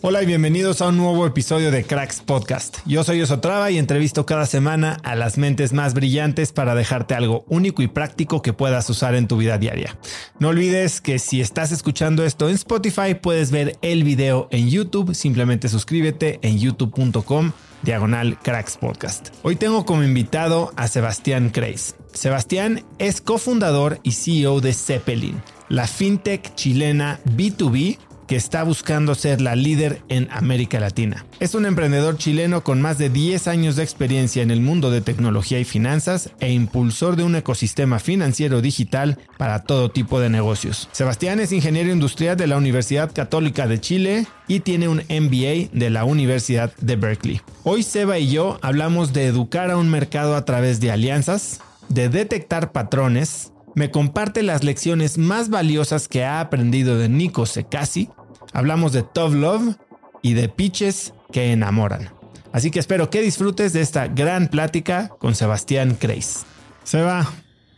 Hola y bienvenidos a un nuevo episodio de Cracks Podcast. Yo soy Osotrava y entrevisto cada semana a las mentes más brillantes para dejarte algo único y práctico que puedas usar en tu vida diaria. No olvides que si estás escuchando esto en Spotify puedes ver el video en YouTube. Simplemente suscríbete en youtube.com diagonal Cracks Podcast. Hoy tengo como invitado a Sebastián Kreis. Sebastián es cofundador y CEO de Zeppelin, la fintech chilena B2B que está buscando ser la líder en América Latina. Es un emprendedor chileno con más de 10 años de experiencia en el mundo de tecnología y finanzas e impulsor de un ecosistema financiero digital para todo tipo de negocios. Sebastián es ingeniero industrial de la Universidad Católica de Chile y tiene un MBA de la Universidad de Berkeley. Hoy Seba y yo hablamos de educar a un mercado a través de alianzas, de detectar patrones, me comparte las lecciones más valiosas que ha aprendido de Nico Sekasi Hablamos de Tough Love y de pitches que enamoran. Así que espero que disfrutes de esta gran plática con Sebastián Kreis. Seba,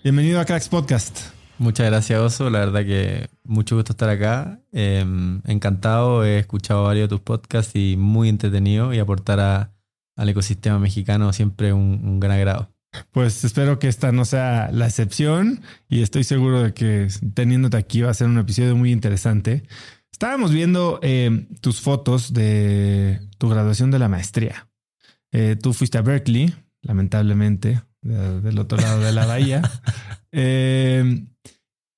bienvenido a Cracks Podcast. Muchas gracias, Oso. La verdad que mucho gusto estar acá. Em, encantado, he escuchado varios de tus podcasts y muy entretenido y aportar al ecosistema mexicano siempre un, un gran agrado. Pues espero que esta no sea la excepción y estoy seguro de que teniéndote aquí va a ser un episodio muy interesante. Estábamos viendo eh, tus fotos de tu graduación de la maestría. Eh, tú fuiste a Berkeley, lamentablemente, del otro lado de la bahía. Eh,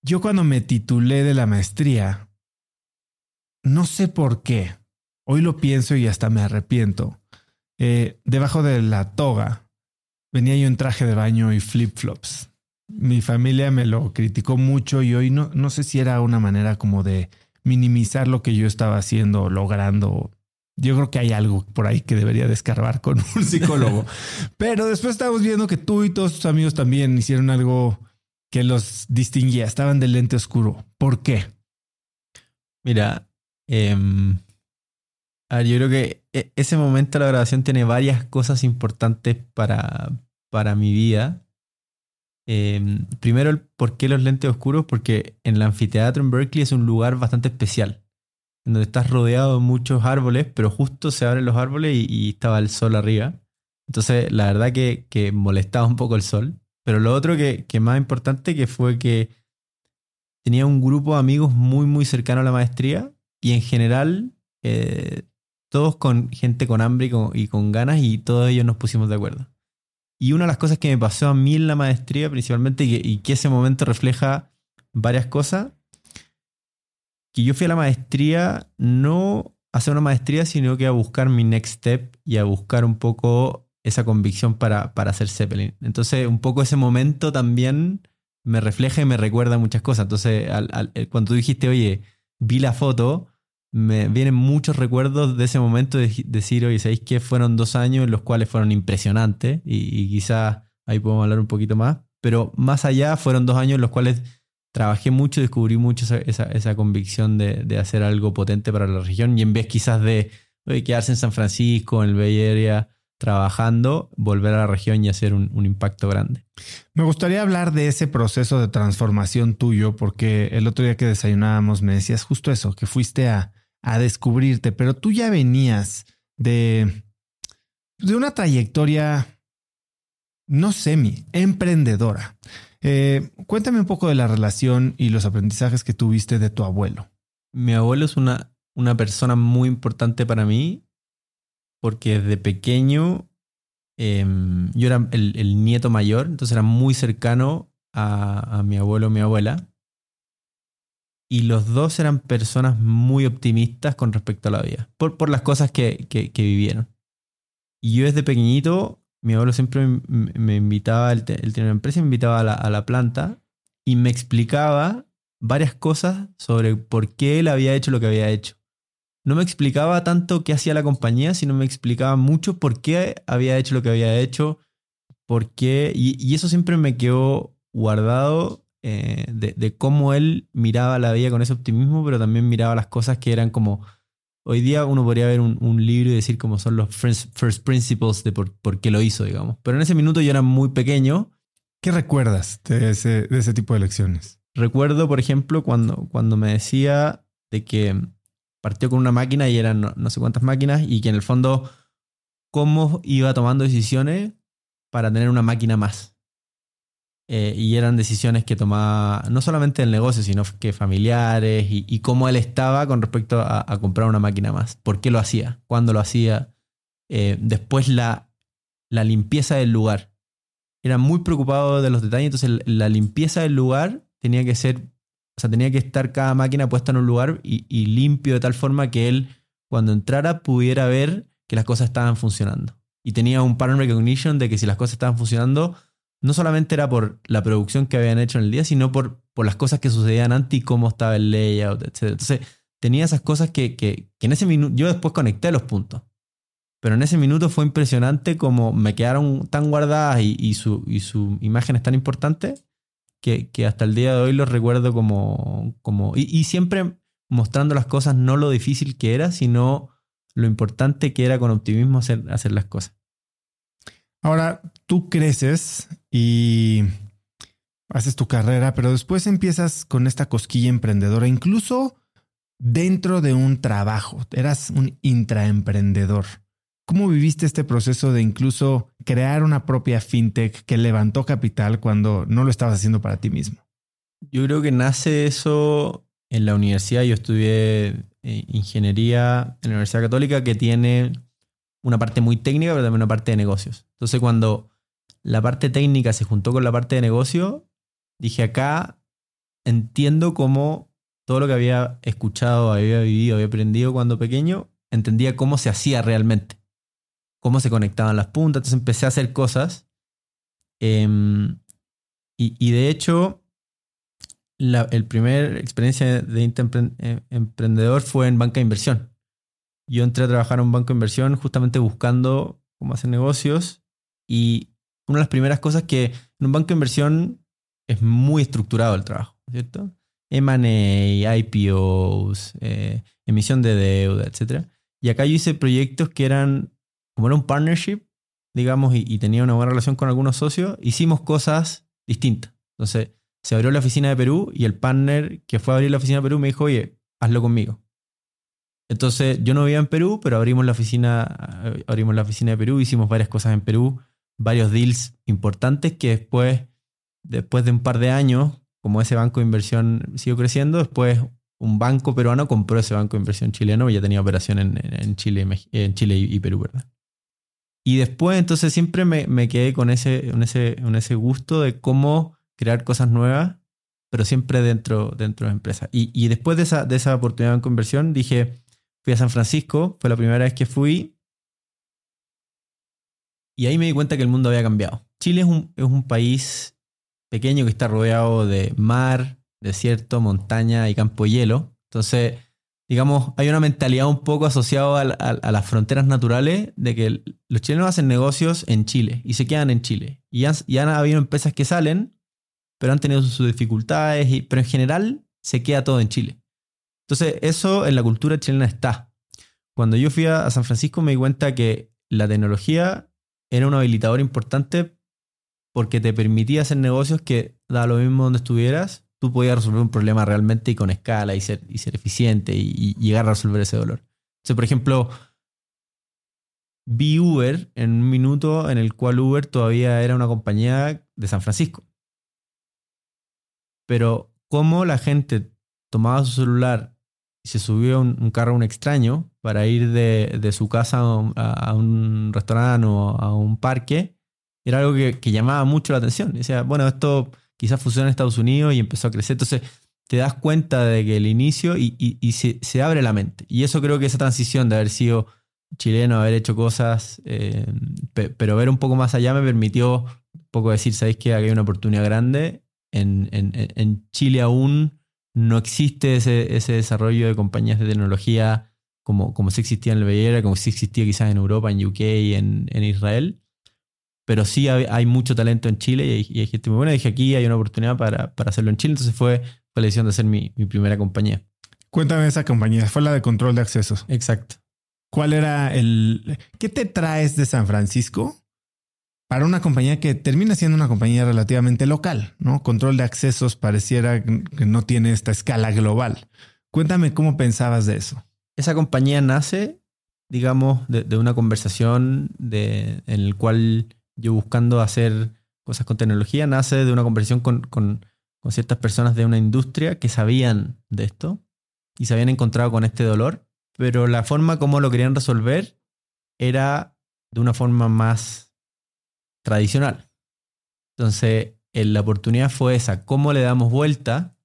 yo cuando me titulé de la maestría, no sé por qué, hoy lo pienso y hasta me arrepiento. debajo de la toga venía yo en traje de baño y flip-flops. Mi familia me lo criticó mucho y hoy no, no sé si era una manera como de minimizar lo que yo estaba haciendo, logrando. Yo creo que hay algo por ahí que debería descarbar con un psicólogo. Pero después estábamos viendo que tú y todos tus amigos también hicieron algo que los distinguía. Estaban del lente oscuro. ¿Por qué? Mira, em, yo creo que e, ese momento de la grabación tiene varias cosas importantes para, para mi vida. Em, primero, ¿por qué los lentes oscuros? Porque en el anfiteatro en Berkeley es un lugar bastante especial, en donde estás rodeado de muchos árboles, pero justo se abren los árboles y, estaba el sol arriba. Entonces, la verdad que, molestaba un poco el sol. Pero lo otro que, más importante que fue que tenía un grupo de amigos muy, muy cercano a la maestría y en general eh, todos con gente con hambre y con ganas y todos ellos nos pusimos de acuerdo. Y una de las cosas que me pasó a mí en la maestría, principalmente, y que, ese momento refleja varias cosas, que yo fui a la maestría no a hacer una maestría, sino que a buscar mi next step y a buscar un poco esa convicción para, para hacer Zeppelin. Entonces, un poco ese momento también me refleja y me recuerda muchas cosas. Entonces, eh, cuando tú dijiste, oye, vi la foto, me vienen muchos recuerdos de ese momento de decir, oye, ¿sabéis que fueron dos años en los cuales fueron impresionantes? Y, quizás ahí podemos hablar un poquito más. Pero más allá, fueron dos años en los cuales trabajé mucho, descubrí mucho esa, esa, convicción de, de, hacer algo potente para la región. Y en vez quizás de quedarse en San Francisco, en el Bay Area, trabajando, volver a la región y hacer un, impacto grande. Me gustaría hablar de ese proceso de transformación tuyo, porque el otro día que desayunábamos me decías justo eso, que fuiste a, descubrirte, pero tú ya venías de, de una trayectoria no semi, emprendedora. Eh, cuéntame un poco de la relación y los aprendizajes que tuviste de tu abuelo. Mi abuelo es una, una persona muy importante para mí porque desde pequeño em, yo era el, nieto mayor, entonces era muy cercano a, mi abuelo mi abuela. Y los dos eran personas muy optimistas con respecto a la vida, por, por las cosas que, que, vivieron. Y yo desde pequeñito, mi abuelo siempre me, invitaba, él, tenía una empresa, me invitaba a la, a la planta y me explicaba varias cosas sobre por qué él había hecho lo que había hecho no me explicaba tanto qué hacía la compañía, sino me explicaba mucho por qué había hecho lo que había hecho, por qué, y, eso siempre me quedó guardado eh, de, cómo él miraba la vida con ese optimismo, pero también miraba las cosas que eran como, hoy día uno podría ver un, libro y decir cómo son los first, principles de por, qué lo hizo, digamos. Pero en ese minuto yo era muy pequeño. ¿Qué recuerdas de ese, de ese tipo de lecciones? Recuerdo, por ejemplo, cuando, cuando me decía de que partió con una máquina y eran no, sé cuántas máquinas y que en el fondo cómo iba tomando decisiones para tener una máquina más. Eh, y eran decisiones que tomaba no solamente el negocio, sino que familiares y, cómo él estaba con respecto a, comprar una máquina más. ¿Por qué lo hacía? ¿Cuándo lo hacía? Eh, después la, la limpieza del lugar. Era muy preocupado de los detalles, entonces la limpieza del lugar tenía que ser o sea, tenía que estar cada máquina puesta en un lugar y, limpio de tal forma que él, cuando entrara, pudiera ver que las cosas estaban funcionando. Y tenía un pattern recognition de que si las cosas estaban funcionando, no solamente era por la producción que habían hecho en el día, sino por, por las cosas que sucedían antes y cómo estaba el layout, etc. Entonces, tenía esas cosas que, que, en ese minuto, yo después conecté los puntos. Pero en ese minuto fue impresionante como me quedaron tan guardadas y, y su, y su imagen es tan importante que, hasta el día de hoy lo recuerdo como... como y, siempre mostrando las cosas, no lo difícil que era, sino lo importante que era con optimismo hacer, hacer las cosas. Ahora, tú creces y haces tu carrera, pero después empiezas con esta cosquilla emprendedora, incluso dentro de un trabajo. Eras un intraemprendedor. ¿Cómo viviste este proceso de incluso crear una propia fintech que levantó capital cuando no lo estabas haciendo para ti mismo? Yo creo que nace eso en la universidad. Yo estudié eh, ingeniería en la Universidad Católica que tiene una parte muy técnica, pero también una parte de negocios. Entonces, cuando la parte técnica se juntó con la parte de negocio, dije acá entiendo cómo todo lo que había escuchado, había vivido, había aprendido cuando pequeño, entendía cómo se hacía realmente cómo se conectaban las puntas. Entonces empecé a hacer cosas. Em, y, de hecho, la el primer experiencia de eh, emprendedor fue en banca de inversión. Yo entré a trabajar en un banco de inversión justamente buscando cómo hacer negocios. Y una de las primeras cosas que en un banco de inversión es muy estructurado el trabajo, ¿cierto? M&A, IPOs, eh, emisión de deuda, etc. Y acá yo hice proyectos que eran como era un partnership, digamos, y, tenía una buena relación con algunos socios, hicimos cosas distintas. Entonces, se abrió la oficina de Perú y el partner que fue a abrir la oficina de Perú me dijo, oye, hazlo conmigo. Entonces, yo no vivía en Perú, pero abrimos la oficina, abrimos la oficina de Perú, hicimos varias cosas en Perú, varios deals importantes que después, después de un par de años, como ese banco de inversión siguió creciendo, después un banco peruano compró ese banco de inversión chileno y ya tenía operación en, Chile, en Chile y Perú, ¿verdad? Y después entonces siempre me, quedé con ese, ese, ese gusto de cómo crear cosas nuevas, pero siempre dentro, dentro de la empresa. Y, después de esa, de esa oportunidad en conversión dije, fui a San Francisco, fue la primera vez que fui. Y ahí me di cuenta que el mundo había cambiado. Chile es un, es un país pequeño que está rodeado de mar, desierto, montaña y campo de hielo. Entonces, digamos, hay una mentalidad un poco asociada a, las fronteras naturales de que los chilenos hacen negocios en Chile y se quedan en Chile. Y han, han habido empresas que salen, pero han tenido sus dificultades, y, pero en general se queda todo en Chile. Entonces, eso en la cultura chilena está. Cuando yo fui a San Francisco me di cuenta que la tecnología era un habilitador importante porque te permitía hacer negocios que, da lo mismo donde estuvieras, tú podías resolver un problema realmente y con escala y ser, y eficiente y, llegar a resolver ese dolor. Entonces, por ejemplo, vi Uber en un minuto en el cual Uber todavía era una compañía de San Francisco. Pero cómo la gente tomaba su celular y se subió a un, carro a un extraño para ir de, su casa a un, restaurante o a un parque, era algo que, que llamaba mucho la atención. Decía, bueno, esto quizás funciona en Estados Unidos y empezó a crecer. Entonces te das cuenta de que el inicio y, se, abre la mente. Y eso creo que esa transición de haber sido chileno, haber hecho cosas, eh, pero ver un poco más allá me permitió un poco decir, ¿sabéis que hay una oportunidad grande? En, Chile aún no existe ese, ese, desarrollo de compañías de tecnología como, como sí existía en el BR, como sí existía quizás en Europa, en UK en, en Israel pero sí hay, mucho talento en Chile y hay, gente muy buena. Dije, aquí hay una oportunidad para, hacerlo en Chile. Entonces fue, la decisión de hacer mi, primera compañía. Cuéntame esa compañía. Fue la de control de accesos. Exacto. ¿Cuál era el... ¿Qué te traes de San Francisco para una compañía que termina siendo una compañía relativamente local? ¿no? Control de accesos pareciera que no tiene esta escala global. Cuéntame cómo pensabas de eso. Esa compañía nace, digamos, de, una conversación de, en el cual yo buscando hacer cosas con tecnología, nace de una conversación con, ciertas personas de una industria que sabían de esto y se habían encontrado con este dolor, pero la forma como lo querían resolver era de una forma más tradicional. Entonces, la oportunidad fue esa, cómo le damos vuelta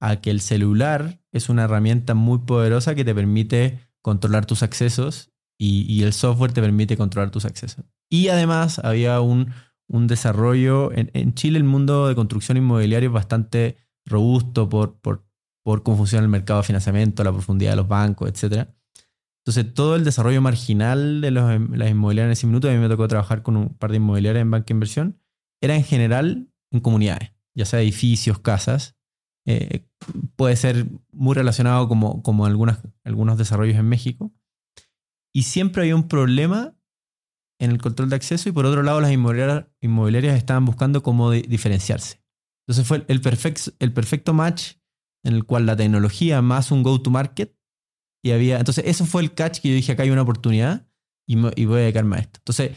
a que el celular es una herramienta muy poderosa que te permite controlar tus accesos y, el software te permite controlar tus accesos. Y además había un, desarrollo, en, Chile el mundo de construcción inmobiliaria es bastante robusto por, por, por cómo funciona el mercado de financiamiento, la profundidad de los bancos, etc. Entonces todo el desarrollo marginal de los, las inmobiliarias en ese minuto, a mí me tocó trabajar con un par de inmobiliarias en banca de inversión, era en general en comunidades, ya sea edificios, casas. Eh, puede ser muy relacionado como, como algunas, algunos desarrollos en México y siempre había un problema en el control de acceso y por otro lado las inmobiliarias, estaban buscando cómo diferenciarse. Entonces fue el perfecto, el perfecto match en el cual la tecnología más un go-to-market y había... Entonces eso fue el catch que yo dije, acá hay una oportunidad y, voy a dedicarme a esto. Entonces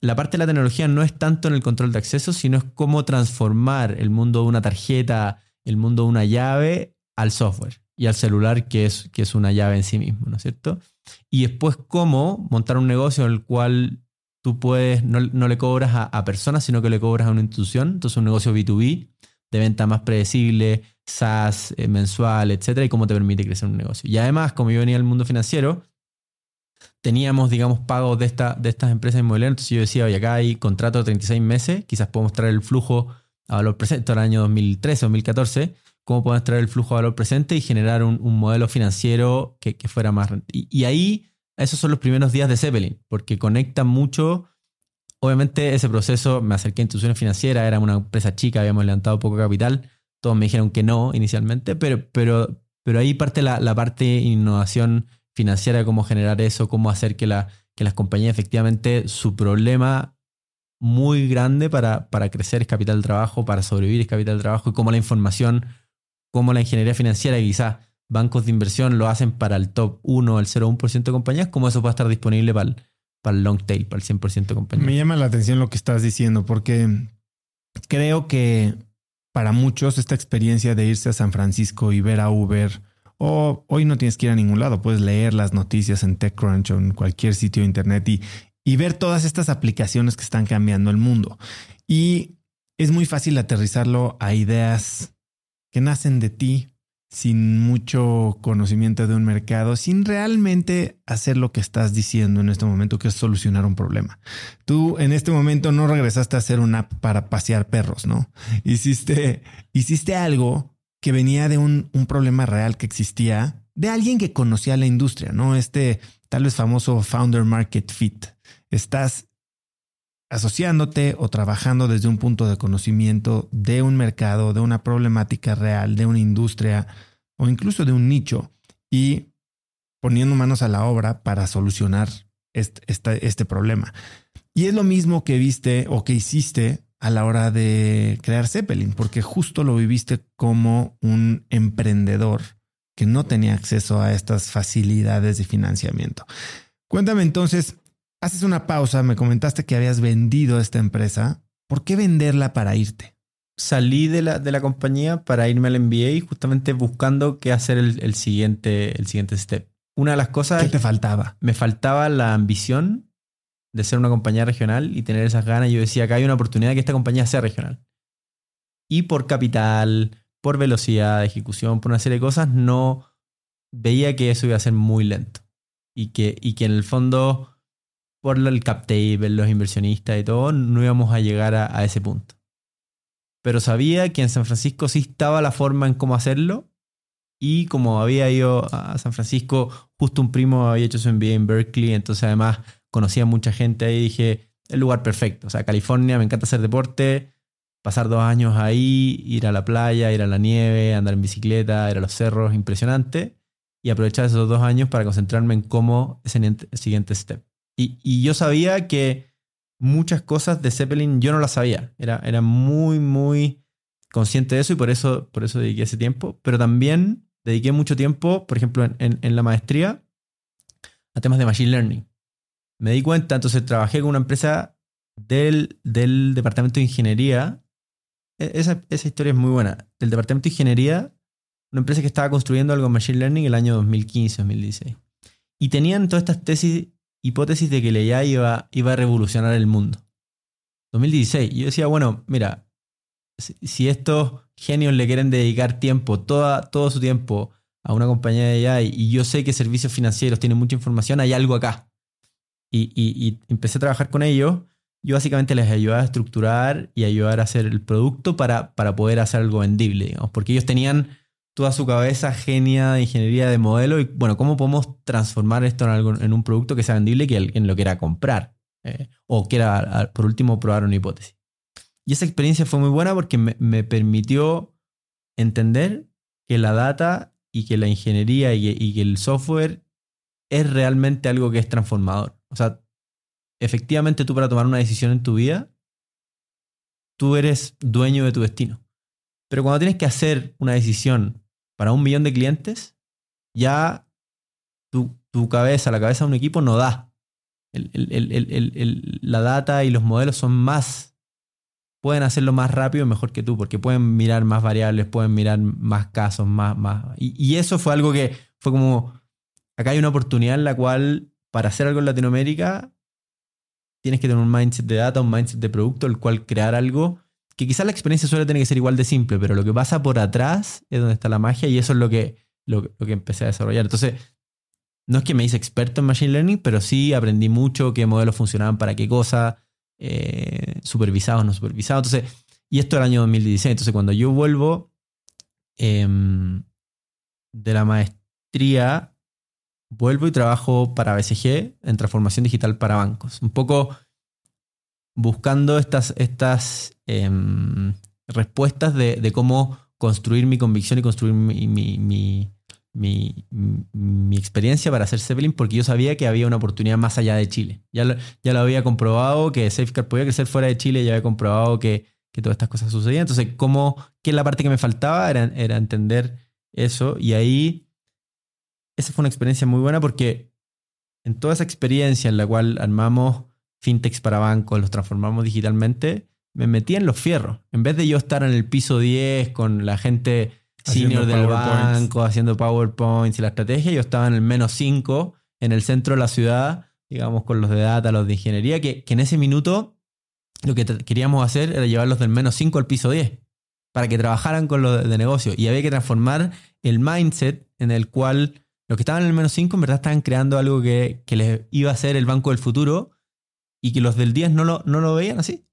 la parte de la tecnología no es tanto en el control de acceso, sino es cómo transformar el mundo de una tarjeta, el mundo de una llave al software y al celular que es, que es una llave en sí mismo, ¿no es cierto? Y después cómo montar un negocio en el cual tú puedes, no, le cobras a, personas, sino que le cobras a una institución. Entonces un negocio B2B de venta más predecible, SaaS, eh, mensual, etcétera, y cómo te permite crecer un negocio. Y además, como yo venía del mundo financiero, teníamos, digamos, pagos de, esta, de estas empresas inmobiliarias. Entonces yo decía, oye, acá hay contrato de 36 meses, quizás podemos traer el flujo a valor presente, el año 2013, 2014, cómo podemos traer el flujo a valor presente y generar un, modelo financiero que, fuera más y, y, ahí, esos son los primeros días de Zeppelin, porque conectan mucho. Obviamente, ese proceso, me acerqué a instituciones financieras, era una empresa chica, habíamos levantado poco capital. Todos me dijeron que no inicialmente, pero, pero, pero ahí parte la, la parte de innovación financiera, cómo generar eso, cómo hacer que, la, que las compañías efectivamente su problema muy grande para, para crecer es capital de trabajo, para sobrevivir es capital de trabajo y cómo la información como la ingeniería financiera, y quizás bancos de inversión lo hacen para el top 1 o el 0,1% de compañías, ¿cómo eso a estar disponible para el, para el long tail, para el 100% de compañías? Me llama la atención lo que estás diciendo, porque creo que para muchos esta experiencia de irse a San Francisco y ver a Uber, o hoy no tienes que ir a ningún lado, puedes leer las noticias en TechCrunch o en cualquier sitio de internet y ver todas estas aplicaciones que están cambiando el mundo. Y es muy fácil aterrizarlo a ideas que nacen de ti sin mucho conocimiento de un mercado, sin realmente hacer lo que estás diciendo en este momento, que es solucionar un problema. Tú en este momento no regresaste a hacer una app para pasear perros, ¿no? Hiciste, hiciste algo que venía de un, un problema real que existía, de alguien que conocía la industria, ¿no? Este tal vez famoso founder market fit. Estás asociándote o trabajando desde un punto de conocimiento de un mercado, de una problemática real, de una industria o incluso de un nicho y poniendo manos a la obra para solucionar este, este, problema. Y es lo mismo que viste o que hiciste a la hora de crear Zeppelin, porque justo lo viviste como un emprendedor que no tenía acceso a estas facilidades de financiamiento. Cuéntame entonces, haces una pausa, me comentaste que habías vendido esta empresa. ¿Por qué venderla para irte? Salí de la, de la compañía para irme al MBA justamente buscando qué hacer el, siguiente, el siguiente step. Una de las cosas... ¿Qué te faltaba? Me faltaba la ambición de ser una compañía regional y tener esas ganas. Yo decía que hay una oportunidad de que esta compañía sea regional. Y por capital, por velocidad de ejecución, por una serie de cosas, no veía que eso iba a ser muy lento. Y que, y que en el fondo por el cap los inversionistas y todo, no íbamos a llegar a, ese punto. Pero sabía que en San Francisco sí estaba la forma en cómo hacerlo. Y como había ido a San Francisco, justo un primo había hecho su MBA en Berkeley, entonces además conocía mucha gente ahí, dije, el lugar perfecto. O sea, California, me encanta hacer deporte, pasar dos años ahí, ir a la playa, ir a la nieve, andar en bicicleta, ir a los cerros, impresionante. Y aprovechar esos dos años para concentrarme en cómo es el siguiente step. Y, yo sabía que muchas cosas de Zeppelin yo no las sabía. Era, era muy, muy consciente de eso y por eso, por eso dediqué ese tiempo. Pero también dediqué mucho tiempo, por ejemplo, en, la maestría, a temas de Machine Learning. Me di cuenta, entonces trabajé con una empresa del, del departamento de ingeniería. E, esa, esa, historia es muy buena. Del departamento de ingeniería, una empresa que estaba construyendo algo en Machine Learning el año 2015, 2016. Y tenían todas estas tesis hipótesis de que la IA iba, iba a revolucionar el mundo. 2016. Yo decía, bueno, mira, si estos genios le quieren dedicar tiempo, toda, todo su tiempo a una compañía de AI y yo sé que servicios financieros tienen mucha información, hay algo acá. Y, empecé a trabajar con ellos. Yo básicamente les ayudaba a estructurar y ayudar a hacer el producto para, para poder hacer algo vendible, digamos, porque ellos tenían toda su cabeza genia de ingeniería de modelo y bueno, cómo podemos transformar esto en, algo, en un producto que sea vendible y que alguien lo quiera comprar eh, o quiera, por último, probar una hipótesis. Y esa experiencia fue muy buena porque me, permitió entender que la data y que la ingeniería y, y que el software es realmente algo que es transformador. O sea, efectivamente tú para tomar una decisión en tu vida, tú eres dueño de tu destino. Pero cuando tienes que hacer una decisión para un millón de clientes, ya tu, cabeza, la cabeza de un equipo no da. la data y los modelos son más, pueden hacerlo más rápido y mejor que tú, porque pueden mirar más variables, pueden mirar más casos, más, más. Y, eso fue algo que fue como, acá hay una oportunidad en la cual para hacer algo en Latinoamérica tienes que tener un mindset de data, un mindset de producto, el cual crear algo que quizás la experiencia suele tener que ser igual de simple, pero lo que pasa por atrás es donde está la magia y eso es lo que, lo, que empecé a desarrollar. Entonces, no es que me hice experto en Machine Learning, pero sí aprendí mucho qué modelos funcionaban para qué cosa, eh, supervisados, no supervisados. Entonces, y esto era el año 2016. Entonces, cuando yo vuelvo em, de la maestría, vuelvo y trabajo para BCG en transformación digital para bancos. Un poco buscando estas, estas em, respuestas de, cómo construir mi convicción y construir mi, mi, experiencia para hacer Zeppelin, porque yo sabía que había una oportunidad más allá de Chile. Ya lo, ya lo había comprobado que Safeguard podía crecer fuera de Chile, ya había comprobado que, todas estas cosas sucedían. Entonces, ¿cómo, ¿qué es la parte que me faltaba? Era, era entender eso. Y ahí, esa fue una experiencia muy buena porque en toda esa experiencia en la cual armamos fintechs para bancos, los transformamos digitalmente, me metí en los fierros. En vez de yo estar en el piso 10 con la gente senior del banco haciendo PowerPoints y la estrategia, yo estaba en el menos 5 en el centro de la ciudad, digamos, con los de data, los de ingeniería, que, en ese minuto lo que queríamos hacer era llevarlos del menos 5 al piso 10. para que trabajaran con lo de negocio. Y había que transformar el mindset en el cual los que estaban en el menos 5 en verdad estaban creando algo que, les iba a ser el banco del futuro y que los del 10 no lo, no lo veían así.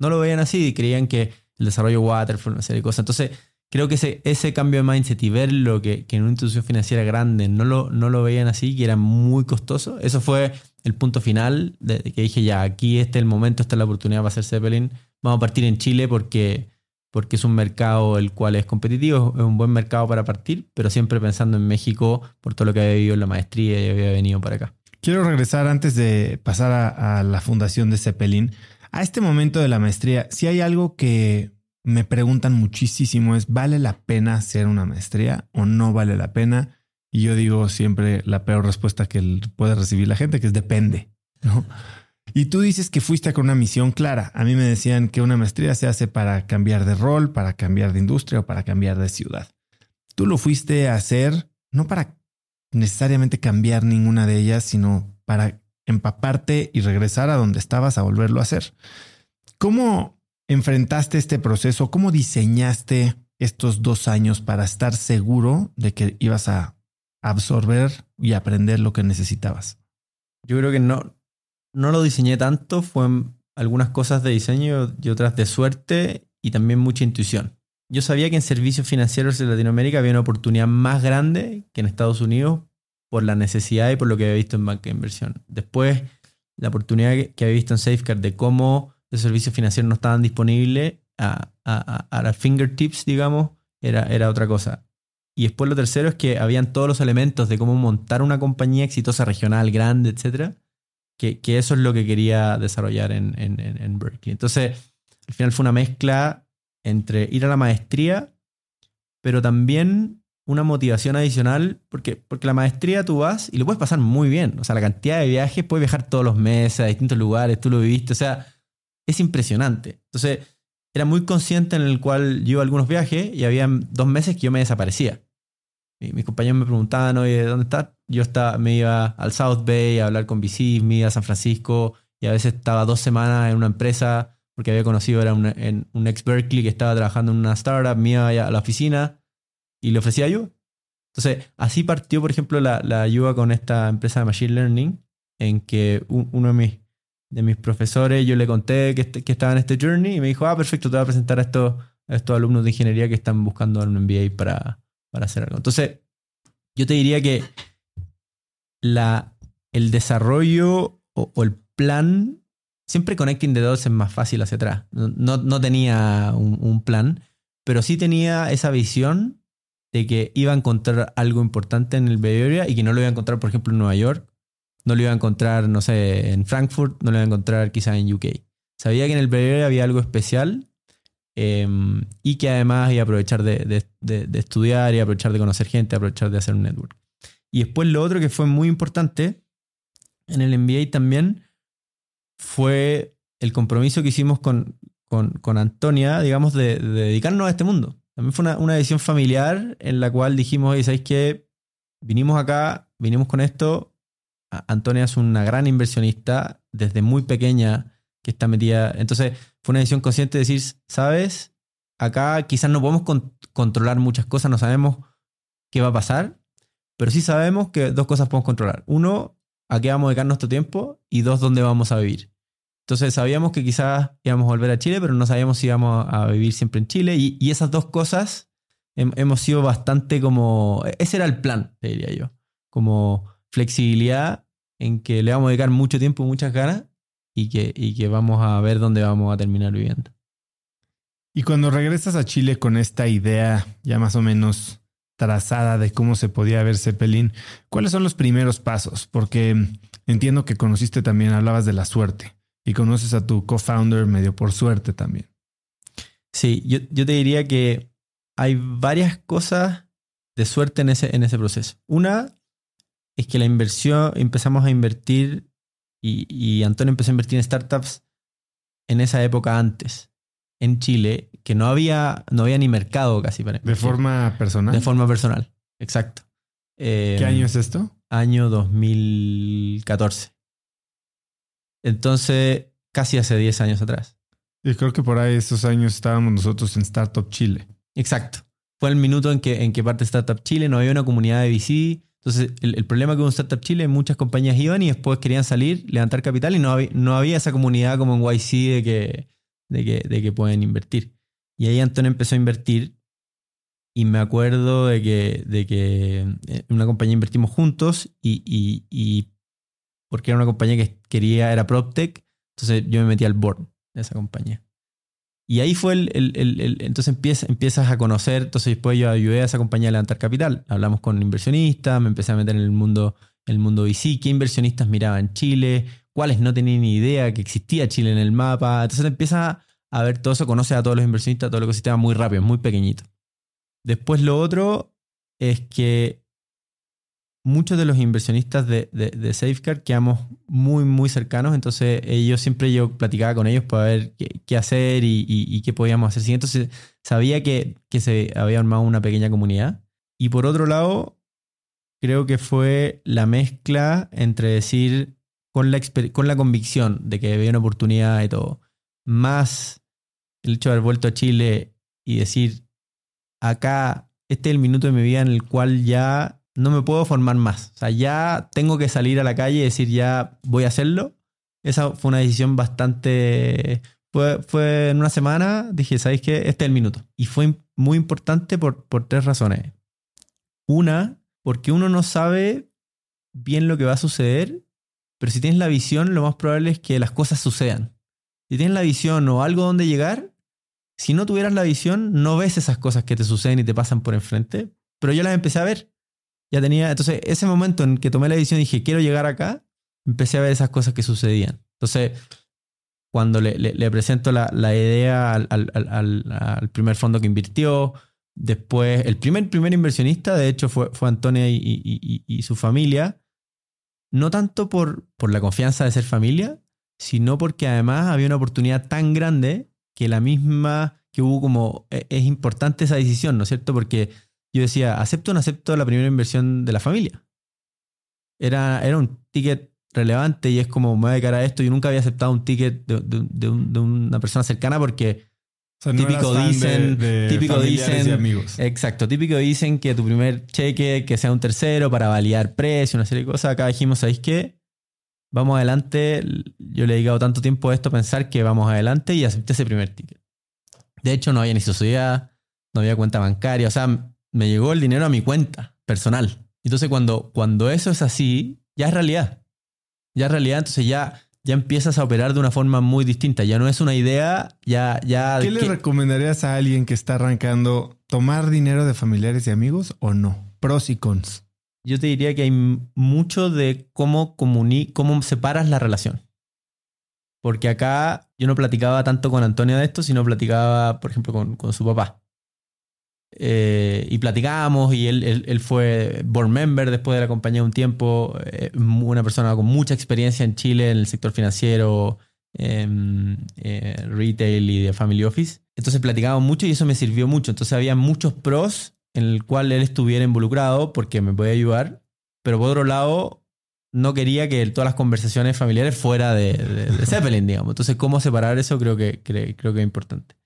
No lo veían así y creían que el desarrollo waterfall, una serie de cosas. Entonces, creo que ese, ese cambio de mindset y ver lo que, que en una institución financiera grande no lo, no lo veían así, que era muy costoso, eso fue el punto final de, que dije, ya, aquí este es el momento, esta es la oportunidad para hacer Zeppelin. Vamos a partir en Chile porque porque es un mercado el cual es competitivo, es un buen mercado para partir, pero siempre pensando en México por todo lo que había vivido en la maestría y había venido para acá. Quiero regresar antes de pasar a, la fundación de Zeppelin. A este momento de la maestría, si hay algo que me preguntan muchísimo es, ¿vale la pena hacer una maestría o no vale la pena? Y yo digo siempre la peor respuesta que puede recibir la gente, que es depende. Y tú dices que fuiste con una misión clara. A mí me decían que una maestría se hace para cambiar de rol, para cambiar de industria o para cambiar de ciudad. Tú lo fuiste a hacer no para necesariamente cambiar ninguna de ellas, sino para empaparte y regresar a donde estabas a volverlo a hacer. ¿Cómo enfrentaste este proceso? ¿Cómo diseñaste estos dos años para estar seguro de que ibas a absorber y aprender lo que necesitabas? Yo creo que no, no lo diseñé tanto, fue algunas cosas de diseño y otras de suerte y también mucha intuición. Yo sabía que en servicios financieros en Latinoamérica había una oportunidad más grande que en Estados Unidos por la necesidad y por lo que había visto en banca de inversión. Después, la oportunidad que había visto en Safeguard de cómo los servicios financieros no estaban disponibles a, a, las fingertips, digamos, era, era otra cosa. Y después lo tercero es que habían todos los elementos de cómo montar una compañía exitosa regional, grande, etcétera, que, eso es lo que quería desarrollar en, en, Berkeley. Entonces, al final fue una mezcla entre ir a la maestría, pero también una motivación adicional, porque, porque la maestría tú vas y lo puedes pasar muy bien. O sea, la cantidad de viajes, puedes viajar todos los meses a distintos lugares, tú lo viviste, o sea, es impresionante. Entonces, era muy consciente en el cual yo algunos viajes y había dos meses que yo me desaparecía. Y mis compañeros me preguntaban, oye, ¿dónde estás? Yo estaba, me iba al South Bay a hablar con VCs, me iba a San Francisco y a veces estaba dos semanas en una empresa porque había conocido era un, en, un ex Berkeley que estaba trabajando en una startup, iba a la oficina y le ofrecía ayuda. Entonces, así partió, por ejemplo, la, la ayuda con esta empresa de Machine Learning, en que uno de mis, de mis profesores, yo le conté que, que, estaba en este journey y me dijo, ah, perfecto, te voy a presentar a estos, a estos alumnos de ingeniería que están buscando un MBA para, para hacer algo. Entonces, yo te diría que la, el desarrollo o, el plan, siempre connecting the dots es más fácil hacia atrás. No, no tenía un, plan, pero sí tenía esa visión de que iba a encontrar algo importante en el Bay Area y que no lo iba a encontrar, por ejemplo, en Nueva York, no lo iba a encontrar, no sé, en Frankfurt, no lo iba a encontrar quizá en UK. Sabía que en el Bay Area había algo especial Em, y que además iba a aprovechar de, estudiar y aprovechar de conocer gente, aprovechar de hacer un network. Y después lo otro que fue muy importante en el MBA también fue el compromiso que hicimos con, con, Antonia, digamos, de, dedicarnos a este mundo. También fue una, una decisión familiar en la cual dijimos, oye, ¿sabéis qué? Vinimos acá, vinimos con esto. Antonia es una gran inversionista desde muy pequeña que está metida. Entonces, fue una decisión consciente de decir, sabes, acá quizás no podemos controlar muchas cosas, no sabemos qué va a pasar, pero sí sabemos que dos cosas podemos controlar. Uno, a qué vamos a dedicar nuestro tiempo y dos, dónde vamos a vivir. Entonces sabíamos que quizás íbamos a volver a Chile, pero no sabíamos si íbamos a vivir siempre en Chile. Y, y esas dos cosas hemos sido bastante como... Ese era el plan, te diría yo. Como flexibilidad en que le vamos a dedicar mucho tiempo, muchas ganas, y que, y que vamos a ver dónde vamos a terminar viviendo. Y cuando regresas a Chile con esta idea ya más o menos trazada de cómo se podía ver Zeppelin, ¿cuáles son los primeros pasos? Porque entiendo que conociste también, hablabas de la suerte y conoces a tu co-founder medio por suerte también. Sí, yo, yo, te diría que hay varias cosas de suerte en ese, en ese proceso. Una es que la inversión, empezamos a invertir y, Antonio empezó a invertir en startups en esa época antes, en Chile, que no había, no había ni mercado casi para ¿De forma personal? De forma personal, exacto. ¿Qué año es esto? Año 2014. Entonces, casi hace 10 años atrás. Y creo que por ahí estos años estábamos nosotros en Startup Chile. Exacto. Fue el minuto en que, en que parte Startup Chile, no había una comunidad de VC. Entonces, el, problema con Startup Chile, muchas compañías iban y después querían salir, levantar capital y no había, no había esa comunidad como en YC de que, de que, de que pueden invertir. Y ahí Antonio empezó a invertir y me acuerdo de que, de que en una compañía invertimos juntos y, y, porque era una compañía que quería, era PropTech, entonces yo me metí al board de esa compañía. Y ahí fue el, el, entonces empiezas, empiezas a conocer, entonces después yo ayudé a esa compañía a levantar capital. Hablamos con inversionistas, me empecé a meter en el mundo, el mundo VC, qué inversionistas miraban Chile, cuáles no tenían ni idea que existía Chile en el mapa. Entonces empiezas a ver todo eso, conoces a todos los inversionistas, todo el ecosistema muy rápido, muy pequeñito. Después lo otro es que muchos de los inversionistas de, de, Safeguard quedamos muy, muy cercanos. Entonces, ellos siempre yo platicaba con ellos para ver qué, hacer y, qué podíamos hacer. Entonces, sabía que, que, se había armado una pequeña comunidad. Y por otro lado, creo que fue la mezcla entre decir con la, con la convicción de que había una oportunidad y todo, más el hecho de haber vuelto a Chile y decir, acá, este es el minuto de mi vida en el cual ya no me puedo formar más. O sea, ya tengo que salir a la calle y decir, ya voy a hacerlo. Esa fue una decisión bastante... Fue, fue en una semana, dije, ¿sabéis qué? Este es el minuto. Y fue muy importante por, por tres razones. Una, porque uno no sabe bien lo que va a suceder, pero si tienes la visión, lo más probable es que las cosas sucedan. Si tienes la visión o algo donde llegar, si no tuvieras la visión, no ves esas cosas que te suceden y te pasan por enfrente, pero yo las empecé a ver. Ya tenía, entonces ese momento en que tomé la decisión y dije, quiero llegar acá, empecé a ver esas cosas que sucedían. Entonces, cuando le, le, presento la, idea al, primer fondo que invirtió, después, el primer, primer inversionista, de hecho, fue, fue Antonia y, y, y, su familia, no tanto por, por la confianza de ser familia, sino porque además había una oportunidad tan grande que la misma, que hubo como, e, es importante esa decisión, ¿no es cierto? Porque yo decía, ¿acepto o no acepto la primera inversión de la familia? Era, era un ticket relevante y es como, me voy a dedicar a esto. Yo nunca había aceptado un ticket de, una persona cercana porque típico dicen, típico dicen, amigos. exacto, típico dicen que tu primer cheque que sea un tercero para validar precio, una serie de cosas. Acá dijimos, ¿sabéis qué? Vamos adelante. Yo le he dedicado tanto tiempo a esto, a pensar que vamos adelante y acepté ese primer ticket. De hecho, no había ni sociedad, no había cuenta bancaria. O sea, me llegó el dinero a mi cuenta personal. Entonces cuando, cuando eso es así, ya es realidad. Ya es realidad, entonces ya, ya empiezas a operar de una forma muy distinta. Ya no es una idea, ya... ya ¿Qué le recomendarías a alguien que está arrancando tomar dinero de familiares y amigos o no? Pros y cons. Yo te diría que hay mucho de cómo, cómo separas la relación. Porque acá yo no platicaba tanto con Antonio de esto, sino platicaba, por ejemplo, con, su papá. Eh, y platicamos y él, él, fue board member después de la compañía un tiempo, eh, una persona con mucha experiencia en Chile en el sector financiero, em, eh, retail y de family office. Entonces platicábamos mucho y eso me sirvió mucho. Entonces había muchos pros en el cual él estuviera involucrado porque me podía ayudar, pero por otro lado no quería que todas las conversaciones familiares fuera de, de, Zeppelin, digamos. Entonces, ¿cómo separar eso? Creo que, creo que es importante.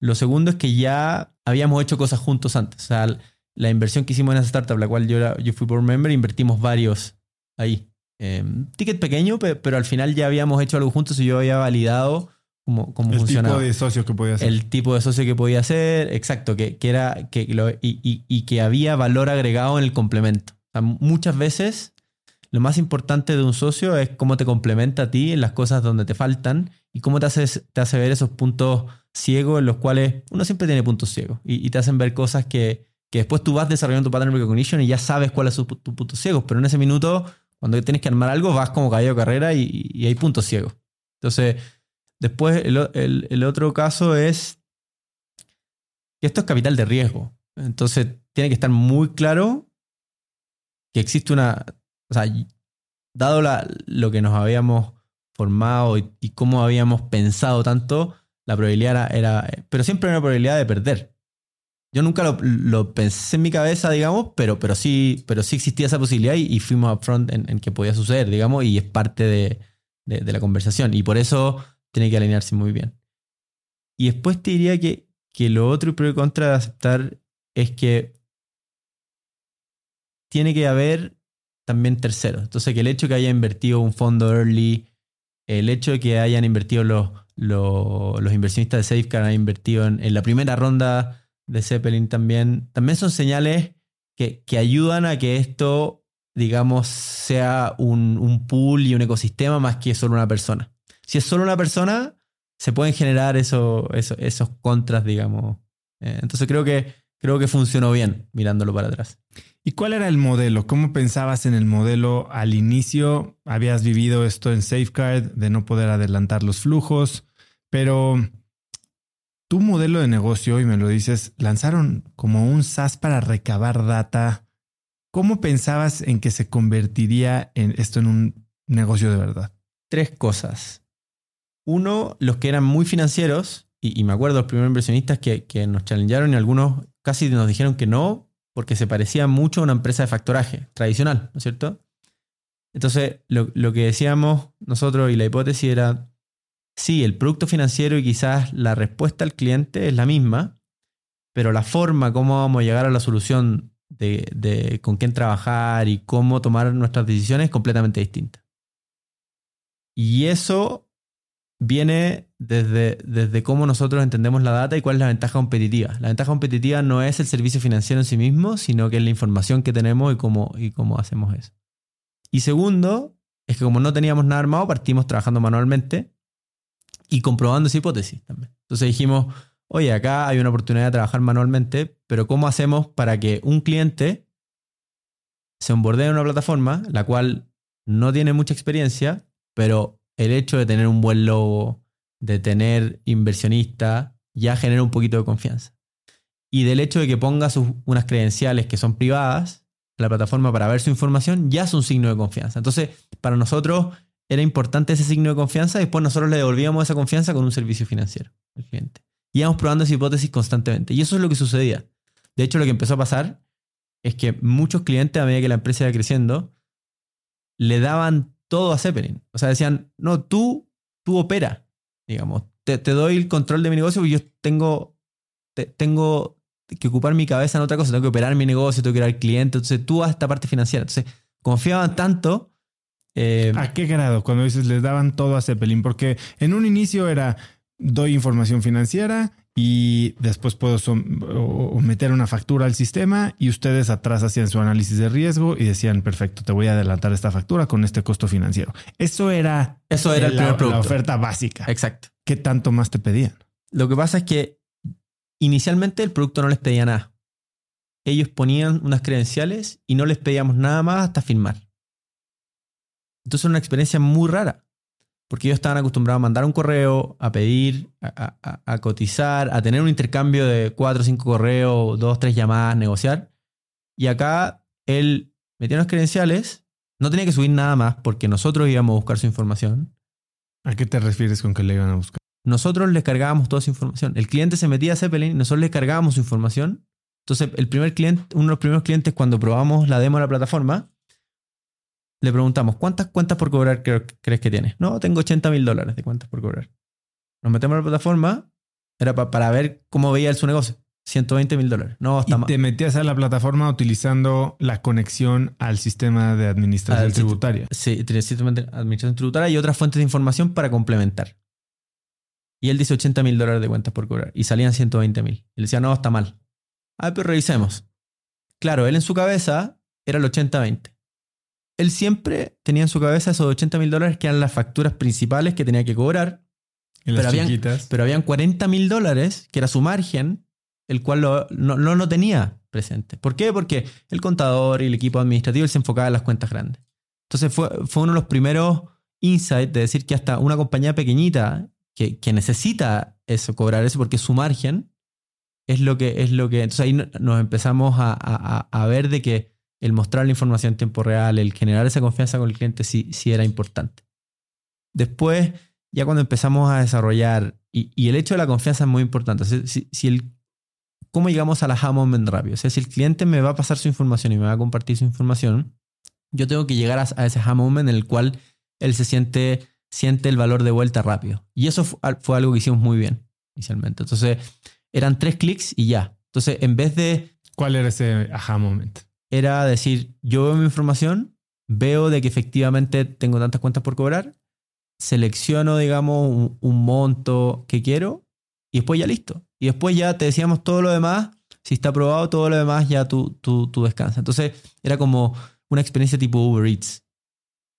Lo segundo es que ya habíamos hecho cosas juntos antes. O sea, la inversión que hicimos en esa startup, la cual yo, yo fui por member, invertimos varios ahí. Em, ticket pequeño, pero, al final ya habíamos hecho algo juntos y yo había validado cómo, cómo el funcionaba. El tipo de socio que podía ser. El tipo de socio que podía ser, exacto, que, que era que y, y, que había valor agregado en el complemento. muchas veces lo más importante de un socio es cómo te complementa a ti en las cosas donde te faltan y cómo te hace, te hace ver esos puntos ciegos en los cuales uno siempre tiene puntos ciegos y, te hacen ver cosas que, que, después tú vas desarrollando tu pattern recognition y ya sabes cuáles son tus puntos ciegos, pero en ese minuto, cuando tienes que armar algo, vas como caído carrera y, hay puntos ciegos. Entonces, después el, el otro caso es que esto es capital de riesgo. Entonces, tiene que estar muy claro que existe una... O sea, dado la, lo que nos habíamos formado y, cómo habíamos pensado tanto, la probabilidad era, Pero siempre era una probabilidad de perder. Yo nunca lo, pensé en mi cabeza, digamos, pero, pero, sí, pero sí existía esa posibilidad y, fuimos upfront en, en que podía suceder, digamos, y es parte de, de, la conversación. Y por eso tiene que alinearse muy bien. Y después te diría que, que lo otro y pro y contra de aceptar es que tiene que haber también terceros. Entonces, que el hecho de que haya invertido un fondo early, el hecho de que hayan invertido los, los, inversionistas de Safeguard, han invertido en, en, la primera ronda de Zeppelin también, también son señales que, que ayudan a que esto, digamos, sea un, un pool y un ecosistema más que solo una persona. Si es solo una persona, se pueden generar eso, eso, esos contras, digamos. Eh, entonces creo que, creo que funcionó bien mirándolo para atrás. ¿Y cuál era el modelo? ¿Cómo pensabas en el modelo al inicio? Habías vivido esto en Safeguard de no poder adelantar los flujos, pero tu modelo de negocio, y me lo dices, lanzaron como un SaaS para recabar data. ¿Cómo pensabas en que se convertiría en esto en un negocio de verdad? Tres cosas. Uno, los que eran muy financieros, y, me acuerdo los primeros inversionistas que, nos challengearon y algunos casi nos dijeron que no, porque se parecía mucho a una empresa de factoraje tradicional, ¿no es cierto? Entonces, lo, que decíamos nosotros y la hipótesis era, sí, el producto financiero y quizás la respuesta al cliente es la misma, pero la forma, cómo vamos a llegar a la solución de con quién trabajar y cómo tomar nuestras decisiones es completamente distinta. Y eso viene desde, desde cómo nosotros entendemos la data y cuál es la ventaja competitiva. La ventaja competitiva no es el servicio financiero en sí mismo, sino que es la información que tenemos y cómo, y cómo hacemos eso. Y segundo, es que como no teníamos nada armado, partimos trabajando manualmente y comprobando esa hipótesis también. Entonces dijimos, oye, acá hay una oportunidad de trabajar manualmente, pero ¿cómo hacemos para que un cliente se onboardee en una plataforma, la cual no tiene mucha experiencia, pero el hecho de tener un buen logo, de tener inversionista, ya genera un poquito de confianza. Y del hecho de que ponga sus, unas credenciales que son privadas la plataforma para ver su información, ya es un signo de confianza. Entonces, para nosotros era importante ese signo de confianza y después nosotros le devolvíamos esa confianza con un servicio financiero al cliente. Y íbamos probando esa hipótesis constantemente. Y eso es lo que sucedía. De hecho, lo que empezó a pasar es que muchos clientes, a medida que la empresa iba creciendo, le daban todo a Zeppelin. O sea, decían, no, tú, tú opera, digamos. Te, doy el control de mi negocio porque yo tengo, te, tengo que ocupar mi cabeza en otra cosa. Tengo que operar mi negocio, tengo que ir al cliente. Entonces tú haz esta parte financiera. Entonces confiaban tanto. Eh, ¿A qué grado? Cuando dices les daban todo a Zeppelin. Porque en un inicio era, doy información financiera y después puedo meter una factura al sistema y ustedes atrás hacían su análisis de riesgo y decían, perfecto, te voy a adelantar esta factura con este costo financiero. Eso era, Eso era el la, primer la oferta básica. Exacto. ¿Qué tanto más te pedían? Lo que pasa es que inicialmente el producto no les pedía nada. Ellos ponían unas credenciales y no les pedíamos nada más hasta firmar. Entonces era una experiencia muy rara porque ellos estaban acostumbrados a mandar un correo, a pedir, a, a, a, cotizar, a tener un intercambio de cuatro o cinco correos, dos, tres llamadas, negociar. Y acá él metía unas credenciales, no tenía que subir nada más porque nosotros íbamos a buscar su información. ¿A qué te refieres con que le iban a buscar? Nosotros les cargábamos toda su información. El cliente se metía a Zeppelin nosotros le cargábamos su información. Entonces, el primer cliente, uno de los primeros clientes, cuando probamos la demo de la plataforma, le preguntamos, ¿cuántas cuentas por cobrar crees que tienes? No, tengo 80 mil dólares de cuentas por cobrar. Nos metemos a la plataforma, era pa para ver cómo veía él su negocio. 120 mil dólares. No, está y te metías a la plataforma utilizando la conexión al sistema de administración al tributaria. Sí, sistema de administración tributaria y otras fuentes de información para complementar. Y él dice 80 mil dólares de cuentas por cobrar. Y salían 120 mil. Y le decía, no, está mal. Ah, pero revisemos. Claro, él en su cabeza era el 80-20 él siempre tenía en su cabeza esos 80 mil dólares que eran las facturas principales que tenía que cobrar. Y pero, habían, chiquitas. pero habían 40 mil dólares, que era su margen, el cual lo, no, no lo tenía presente. ¿Por qué? Porque el contador y el equipo administrativo él se enfocaba en las cuentas grandes. Entonces fue, fue uno de los primeros insights de decir que hasta una compañía pequeñita que, que necesita eso, cobrar eso, porque su margen es lo que... Es lo que entonces ahí nos empezamos a, a, a ver de que el mostrar la información en tiempo real, el generar esa confianza con el cliente sí, sí era importante. Después, ya cuando empezamos a desarrollar, y, y el hecho de la confianza es muy importante, si, si, el, ¿cómo llegamos a la aha moment rápido? O sea, si el cliente me va a pasar su información y me va a compartir su información, yo tengo que llegar a, a ese aha moment en el cual él se siente, siente el valor de vuelta rápido. Y eso fue, fue algo que hicimos muy bien. inicialmente. Entonces, eran tres clics y ya. Entonces, en vez de... ¿Cuál era ese aha moment? Era decir, yo veo mi información, veo de que efectivamente tengo tantas cuentas por cobrar, selecciono, digamos, un, monto que quiero y después ya listo. Y después ya te decíamos todo lo demás, si está aprobado, todo lo demás ya tú, tú, tú descansas. Entonces, era como una experiencia tipo Uber Eats,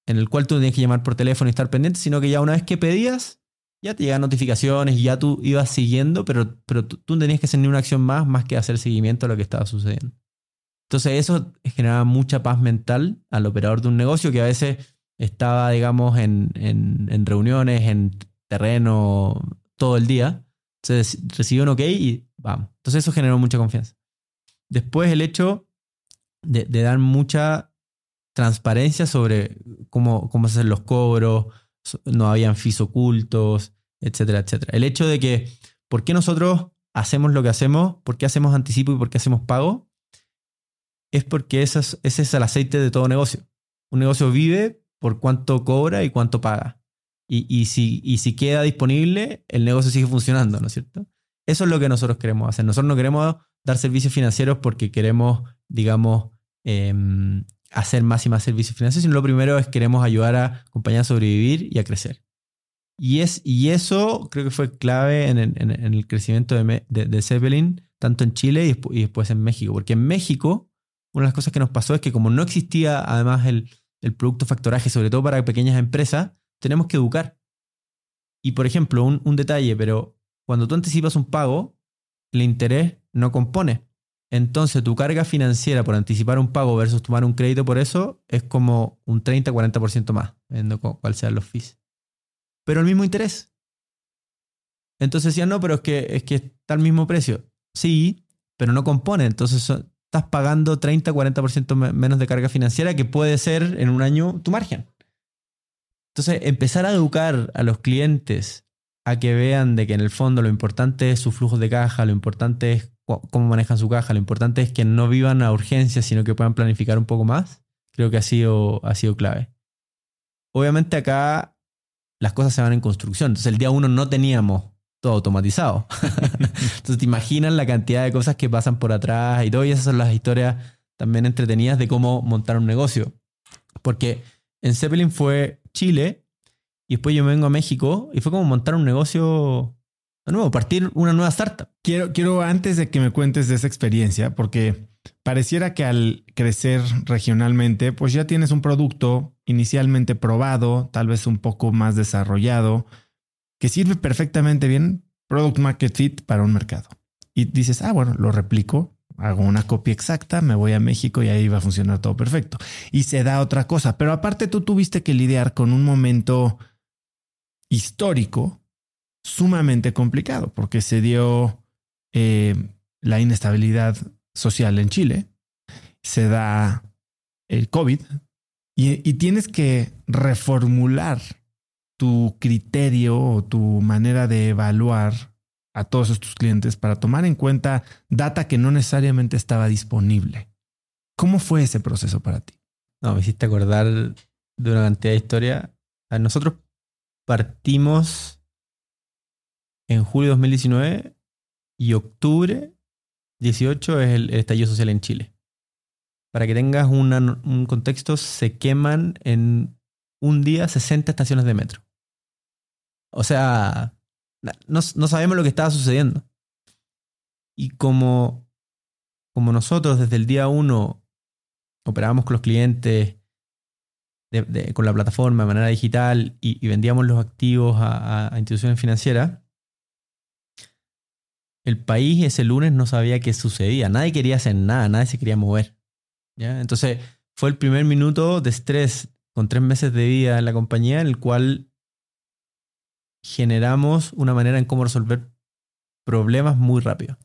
en el cual tú tenías que llamar por teléfono y estar pendiente, sino que ya una vez que pedías, ya te llegan notificaciones y ya tú ibas siguiendo, pero, pero tú, tú no tenías que hacer ni una acción más más que hacer seguimiento a lo que estaba sucediendo. Entonces eso generaba mucha paz mental al operador de un negocio que a veces estaba, digamos, en, en, reuniones, en terreno todo el día. Entonces recibió un ok y vamos. Entonces eso generó mucha confianza. Después el hecho de, de dar mucha transparencia sobre cómo, cómo se hacen los cobros, no habían fees ocultos, etcétera, etcétera. El hecho de que, ¿por qué nosotros hacemos lo que hacemos? ¿Por qué hacemos anticipo y por qué hacemos pago? Es porque ese es, el aceite de todo negocio. Un negocio vive por cuánto cobra y cuánto paga. Y, si, queda disponible, el negocio sigue funcionando, ¿no es cierto? Eso es lo que nosotros queremos hacer. Nosotros no queremos dar servicios financieros porque queremos, digamos, eh, hacer más y más servicios financieros, sino lo primero es queremos ayudar a compañías a sobrevivir y a crecer. Y, es, y eso creo que fue clave en el, en en el crecimiento de, de, Zeppelin, tanto en Chile y, después en México. Porque en México, una de las cosas que nos pasó es que como no existía además el, el producto factoraje, sobre todo para pequeñas empresas, tenemos que educar. Y por ejemplo, un, un detalle, pero cuando tú anticipas un pago, el interés no compone. Entonces tu carga financiera por anticipar un pago versus tomar un crédito por eso es como un 30-40% más, viendo cuál sean los fees. Pero el mismo interés. Entonces decían, no, pero es que, es que está al mismo precio. Sí, pero no compone. Entonces estás pagando 30-40% menos de carga financiera que puede ser en un año tu margen. Entonces empezar a educar a los clientes a que vean de que en el fondo lo importante es su flujo de caja, lo importante es cómo manejan su caja. Lo importante es que no vivan a urgencia, sino que puedan planificar un poco más. Creo que ha sido, ha sido clave. Obviamente acá las cosas se van en construcción. Entonces el día uno no teníamos todo automatizado. Entonces te imaginas la cantidad de cosas que pasan por atrás y todo. Y esas son las historias también entretenidas de cómo montar un negocio. Porque en Zeppelin fue Chile y después yo vengo a México y fue como montar un negocio de nuevo, partir una nueva startup. Quiero, quiero antes de que me cuentes de esa experiencia, porque pareciera que al crecer regionalmente, pues ya tienes un producto inicialmente probado, tal vez un poco más desarrollado, que sirve perfectamente bien, product market fit para un mercado. Y dices, ah, bueno, lo replico, hago una copia exacta, me voy a México y ahí va a funcionar todo perfecto. Y se da otra cosa. Pero aparte tú tuviste que lidiar con un momento histórico sumamente complicado porque se dio eh, la inestabilidad social en Chile, se da el COVID y, y, tienes que reformular tu criterio o tu manera de evaluar a todos estos clientes para tomar en cuenta data que no necesariamente estaba disponible. ¿Cómo fue ese proceso para ti? No, me hiciste acordar de una cantidad de historia. Nosotros partimos en julio de 2019 y octubre 18 es el, estallido social en Chile. Para que tengas un contexto, se queman en un día 60 estaciones de metro. O sea, no, no sabemos lo que estaba sucediendo. Y como, como nosotros desde el día 1 operábamos con los clientes con la plataforma de manera digital y, vendíamos los activos a instituciones financieras, el país ese lunes no sabía qué sucedía. Nadie quería hacer nada, nadie se quería mover. ¿ya? Entonces fue el primer minuto de estrés con tres meses de vida en la compañía en el cual generamos una manera en cómo resolver problemas muy rápido.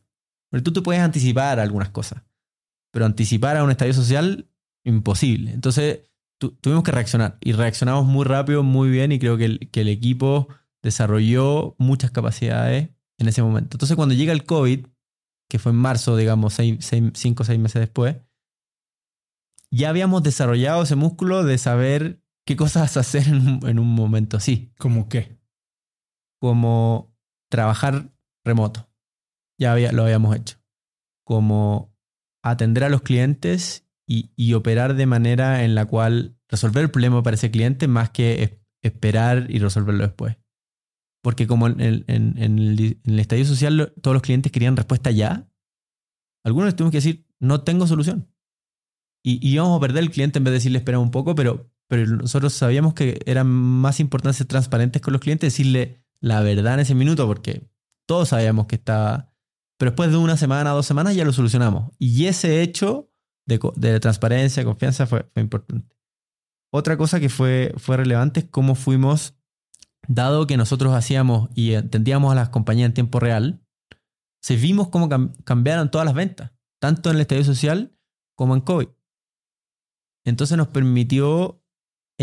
Porque tú te puedes anticipar algunas cosas, pero anticipar a un estadio social, imposible. Entonces tu, tuvimos que reaccionar y reaccionamos muy rápido, muy bien y creo que el, equipo desarrolló muchas capacidades en ese momento. Entonces cuando llega el COVID, que fue en marzo, digamos, cinco o seis meses después, ya habíamos desarrollado ese músculo de saber qué cosas hacer en un, en un momento así. ¿Cómo qué? Como trabajar remoto. Ya había, lo habíamos hecho. Como atender a los clientes y, y operar de manera en la cual resolver el problema para ese cliente más que es- esperar y resolverlo después. Porque como en el, en- el, estadio social todos los clientes querían respuesta ya, algunos les tuvimos que decir, no tengo solución. Y, y íbamos a perder el cliente en vez de decirle espera un poco, pero, pero nosotros sabíamos que era más importante ser transparentes con los clientes, decirle la verdad en ese minuto, porque todos sabíamos que estaba... Pero después de una semana, dos semanas ya lo solucionamos. Y ese hecho de, de transparencia, confianza fue, fue importante. Otra cosa que fue, fue relevante es cómo fuimos, dado que nosotros hacíamos y entendíamos a las compañías en tiempo real, se vimos cómo cam- cambiaron todas las ventas, tanto en el estadio social como en COVID. Entonces nos permitió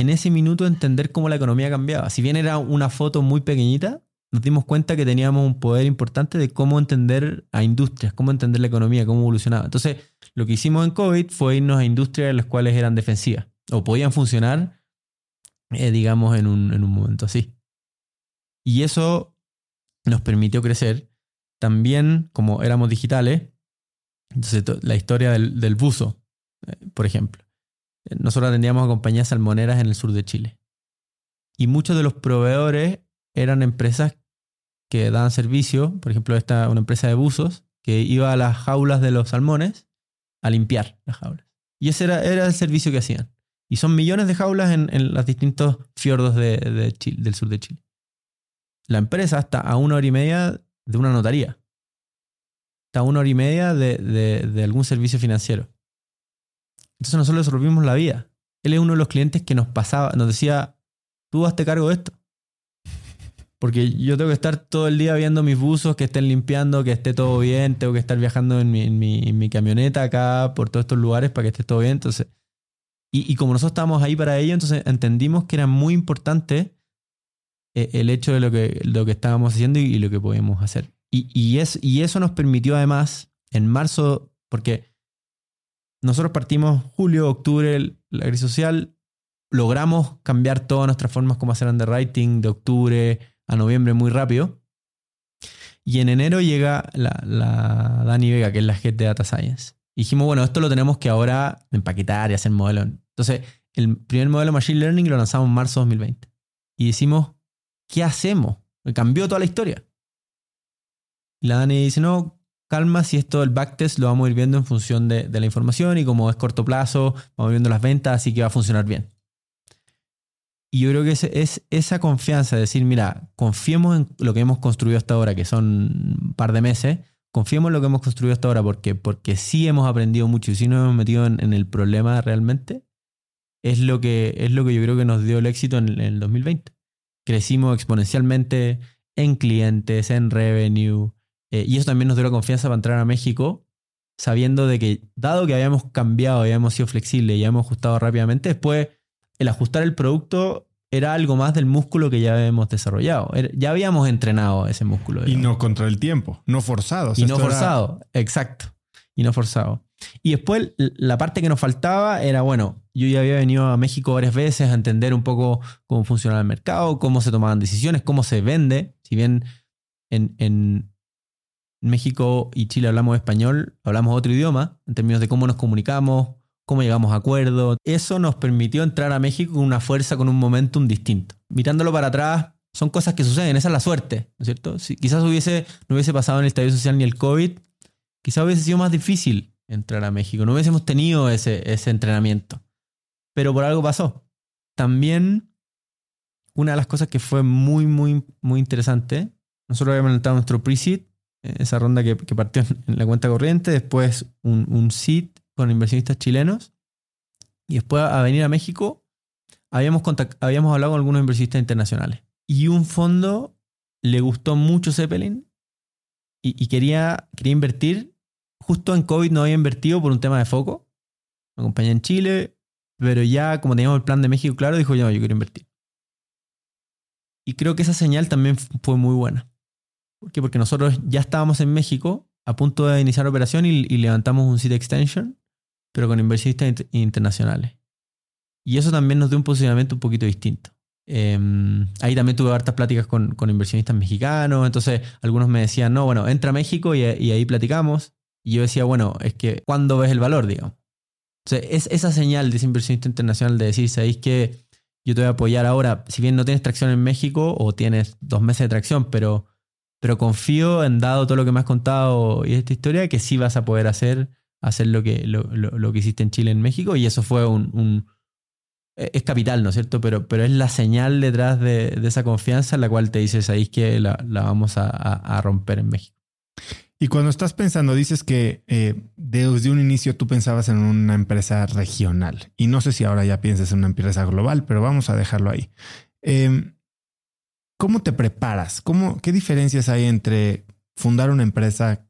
en ese minuto entender cómo la economía cambiaba. Si bien era una foto muy pequeñita, nos dimos cuenta que teníamos un poder importante de cómo entender a industrias, cómo entender la economía, cómo evolucionaba. Entonces, lo que hicimos en COVID fue irnos a industrias en las cuales eran defensivas o podían funcionar, eh, digamos, en un, en un momento así. Y eso nos permitió crecer. También, como éramos digitales, entonces to- la historia del, del buzo, eh, por ejemplo. Nosotros atendíamos a compañías salmoneras en el sur de Chile. Y muchos de los proveedores eran empresas que daban servicio, por ejemplo, esta una empresa de buzos que iba a las jaulas de los salmones a limpiar las jaulas. Y ese era, el servicio que hacían. Y son millones de jaulas en, los distintos fiordos del sur de Chile. La empresa está a una hora y media de una notaría. Está a una hora y media de algún servicio financiero. Entonces nosotros le resolvimos la vida. Él es uno de los clientes que nos pasaba, nos decía, tú hazte cargo de esto. Porque yo tengo que estar todo el día viendo mis buzos, que estén limpiando, que esté todo bien. Tengo que estar viajando en mi, camioneta acá por todos estos lugares para que esté todo bien. Entonces, y, como nosotros estábamos ahí para ello, entonces entendimos que era muy importante eh, el hecho de lo que, estábamos haciendo y, lo que podíamos hacer. Y eso nos permitió además, en marzo, porque nosotros partimos julio, octubre, la crisis social, logramos cambiar todas nuestras formas como hacer underwriting de octubre a noviembre muy rápido. Y en enero llega la, la Dani Vega, que es la head de Data Science. Y dijimos, bueno, esto lo tenemos que ahora empaquetar y hacer modelo. Entonces, el primer modelo Machine Learning lo lanzamos en marzo de 2020. Y decimos, ¿qué hacemos? Cambió toda la historia. Y la Dani dice, no, calma, si esto del backtest lo vamos a ir viendo en función de, de la información y como es corto plazo, vamos viendo las ventas, así que va a funcionar bien. Y yo creo que es, es esa confianza de decir, mira, confiemos en lo que hemos construido hasta ahora, que son un par de meses, confiemos en lo que hemos construido hasta ahora, porque, porque sí hemos aprendido mucho y sí nos hemos metido en, en el problema realmente, es lo, que, es lo que yo creo que nos dio el éxito en, en el 2020. Crecimos exponencialmente en clientes, en revenue, eh, y eso también nos dio la confianza para entrar a México, sabiendo de que, dado que habíamos cambiado, habíamos sido flexibles y habíamos ajustado rápidamente, después el ajustar el producto era algo más del músculo que ya habíamos desarrollado. Era- Ya habíamos entrenado ese músculo. Y no contra el tiempo, no forzado. O sea, Y no era- forzado, exacto. Y no forzado. Y después la parte que nos faltaba era, bueno, yo ya había venido a México varias veces a entender un poco cómo funcionaba el mercado, cómo se tomaban decisiones, cómo se vende. Si bien en, en México y Chile hablamos español, hablamos otro idioma en términos de cómo nos comunicamos, cómo llegamos a acuerdos. Eso nos permitió entrar a México con una fuerza, con un momentum distinto. Mirándolo para atrás, son cosas que suceden, esa es la suerte, ¿no es cierto? Si quizás hubiese, no hubiese pasado en el estadio social ni el COVID, quizás hubiese sido más difícil entrar a México, no hubiésemos tenido ese, ese entrenamiento. Pero por algo pasó. También, una de las cosas que fue muy, muy, muy interesante, nosotros habíamos lanzado nuestro pre-seed, esa ronda que, partió en- la cuenta corriente, después un, un seed con inversionistas chilenos, y después a venir a México, habíamos, contact- habíamos hablado con algunos inversionistas internacionales. Y un fondo le gustó mucho Zeppelin y, y quería, quería invertir. Justo en COVID no había invertido por un tema de foco. Una compañía en Chile, pero ya como teníamos el plan de México claro, dijo, ya, yo quiero invertir. Y creo que esa señal también fue muy buena. ¿Por qué? Porque nosotros ya estábamos en México a punto de iniciar operación y, levantamos un seed extension, pero con inversionistas int- internacionales. Y eso también nos dio un posicionamiento un poquito distinto. Em, ahí también tuve hartas pláticas con, con, inversionistas mexicanos, entonces algunos me decían, no, bueno, entra a México y, y ahí platicamos. Y yo decía, bueno, es que ¿cuándo ves el valor, digamos? Entonces, es esa señal de ese inversionista internacional de decir, ¿sabéis que yo te voy a apoyar ahora? Si bien no tienes tracción en México o tienes dos meses de tracción, pero, pero confío en dado todo lo que me has contado y esta historia, que sí vas a poder hacer, hacer lo, que, lo, lo, que hiciste en Chile, en México. Y eso fue un, un es capital, ¿no es cierto? Pero, pero es la señal detrás de, de, esa confianza en la cual te dices, ahí que la, la vamos a, a, a romper en México. Y cuando estás pensando, dices que eh, desde un inicio tú pensabas en una empresa regional. Y no sé si ahora ya piensas en una empresa global, pero vamos a dejarlo ahí. Eh, ¿Cómo te preparas? ¿Cómo, ¿Qué diferencias hay entre fundar una empresa?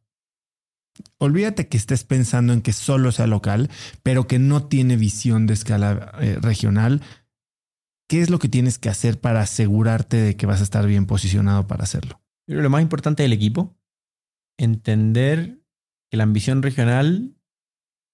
Olvídate que estés pensando en que solo sea local, pero que no tiene visión de escala eh, regional. ¿Qué es lo que tienes que hacer para asegurarte de que vas a estar bien posicionado para hacerlo? Lo más importante es el equipo entender que la ambición regional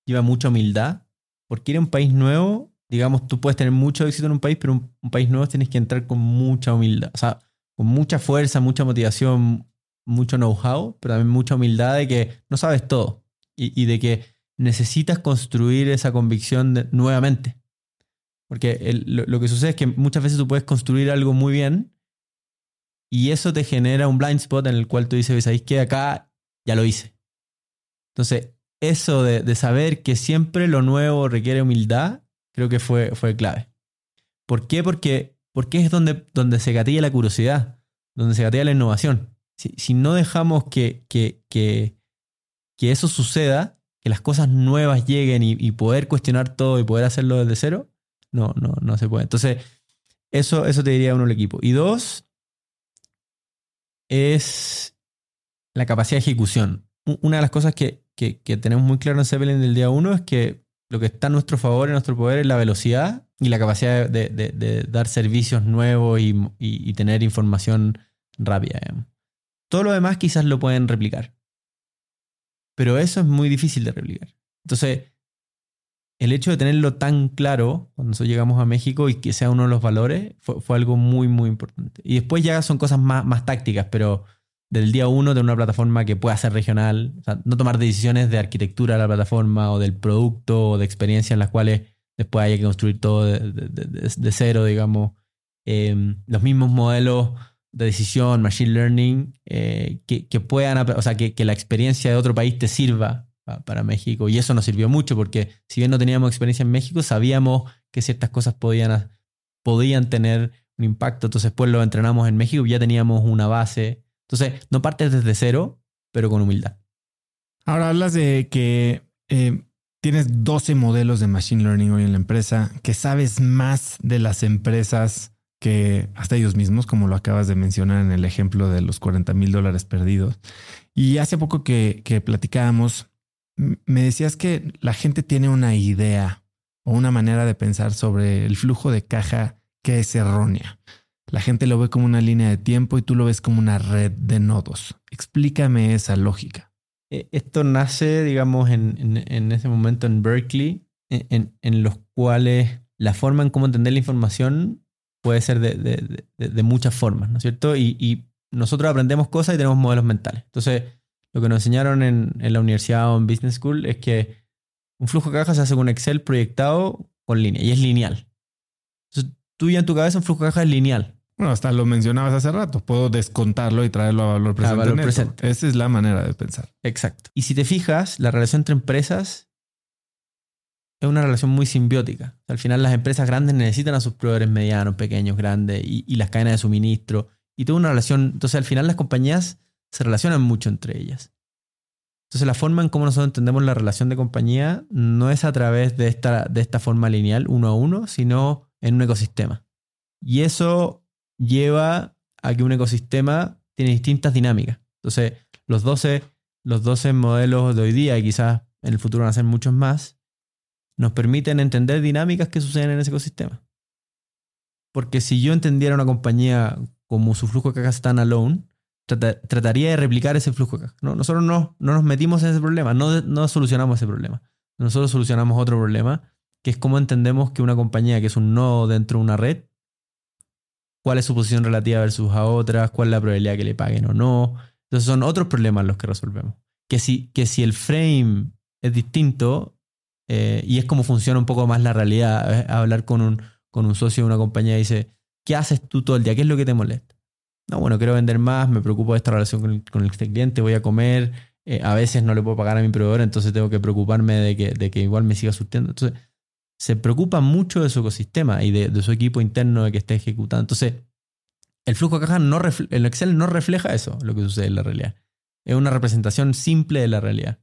lleva mucha humildad, porque ir a un país nuevo, digamos, tú puedes tener mucho éxito en un país, pero un, un país nuevo tienes que entrar con mucha humildad, o sea, con mucha fuerza, mucha motivación, mucho know-how, pero también mucha humildad de que no sabes todo y, de que necesitas construir esa convicción nuevamente. Porque lo, lo, que sucede es que muchas veces tú puedes construir algo muy bien y eso te genera un blind spot en el cual tú dices, ¿sabéis que acá ya lo hice. Entonces, eso de, de, saber que siempre lo nuevo requiere humildad, creo que fue, fue clave. ¿Por qué? Porque, porque es donde, donde se gatilla la curiosidad, donde se gatilla la innovación. Si, si no dejamos que, que, que, que, eso suceda, que las cosas nuevas lleguen y, poder cuestionar todo y poder hacerlo desde cero, no, no, no se puede. Entonces, eso, eso te diría uno el equipo. Y dos, es la capacidad de ejecución. Una de las cosas que, que, que tenemos muy claro en Zeppelin del día uno es que lo que está a nuestro favor, en nuestro poder, es la velocidad y la capacidad de, dar servicios nuevos y, tener información rápida. Todo lo demás quizás lo pueden replicar. Pero eso es muy difícil de replicar. Entonces, el hecho de tenerlo tan claro cuando nosotros llegamos a México y que sea uno de los valores fue, algo muy, muy importante. Y después ya son cosas más, tácticas, pero del día uno de una plataforma que pueda ser regional, no tomar decisiones de arquitectura de la plataforma o del producto o de experiencia en las cuales después haya que construir todo de, de, de, cero, digamos. Eh, los mismos modelos de decisión, machine learning, eh, que, que, puedan, o sea, que, que, la experiencia de otro país te sirva pa, para México. Y eso nos sirvió mucho porque si bien no teníamos experiencia en México, sabíamos que ciertas cosas podían, podían tener un impacto. Entonces, después lo entrenamos en México y ya teníamos una base entonces, no partes desde cero, pero con humildad. Ahora hablas de que eh, tienes 12 modelos de Machine Learning hoy en la empresa, que sabes más de las empresas que hasta ellos mismos, como lo acabas de mencionar en el ejemplo de los 40 mil dólares perdidos. Y hace poco que, que platicábamos, me decías que la gente tiene una idea o una manera de pensar sobre el flujo de caja que es errónea. La gente lo ve como una línea de tiempo y tú lo ves como una red de nodos. Explícame esa lógica. Eh, esto nace, digamos, en, en, ese momento en Berkeley, en, en, los cuales la forma en cómo entender la información puede ser de, de, de, muchas formas, ¿no es cierto? Y, y, nosotros aprendemos cosas y tenemos modelos mentales. Entonces, lo que nos enseñaron en, en la universidad o en Business School es que un flujo de caja se hace con Excel proyectado con línea y es lineal. Entonces, tú ya en tu cabeza un flujo de caja es lineal. Bueno, hasta lo mencionabas hace rato. Puedo descontarlo y traerlo a valor presente. A valor presente. Esa es la manera de pensar. Exacto. Y si te fijas, la relación entre empresas es una relación muy simbiótica. Al final, las empresas grandes necesitan a sus proveedores medianos, pequeños, grandes y, y las cadenas de suministro. Y toda una relación. Entonces, al final, las compañías se relacionan mucho entre ellas. Entonces, la forma en cómo nosotros entendemos la relación de compañía no es a través de esta, de esta forma lineal, uno a uno, sino en un ecosistema. Y eso lleva a que un ecosistema tiene distintas dinámicas. Entonces, los 12, los 12 modelos de hoy día, y quizás en el futuro van a ser muchos más, nos permiten entender dinámicas que suceden en ese ecosistema. Porque si yo entendiera una compañía como su flujo de caja standalone, trata, trataría de replicar ese flujo de caja. No, nosotros no, no nos metimos en ese problema, no, no solucionamos ese problema. Nosotros solucionamos otro problema, que es cómo entendemos que una compañía que es un nodo dentro de una red cuál es su posición relativa versus a otras, cuál es la probabilidad que le paguen o no. Entonces son otros problemas los que resolvemos. Que si, que si el frame es distinto eh, y es como funciona un poco más la realidad, hablar con un, con un socio de una compañía y dice, ¿qué haces tú todo el día? ¿Qué es lo que te molesta? No, bueno, quiero vender más, me preocupo de esta relación con el, con el cliente, voy a comer, eh, a veces no le puedo pagar a mi proveedor, entonces tengo que preocuparme de que, de que igual me siga surtiendo. Entonces, se preocupa mucho de su ecosistema y de, su equipo interno de que esté ejecutando. Entonces, el flujo de caja no el Excel no refleja eso, lo que sucede en la realidad. Es una representación simple de la realidad.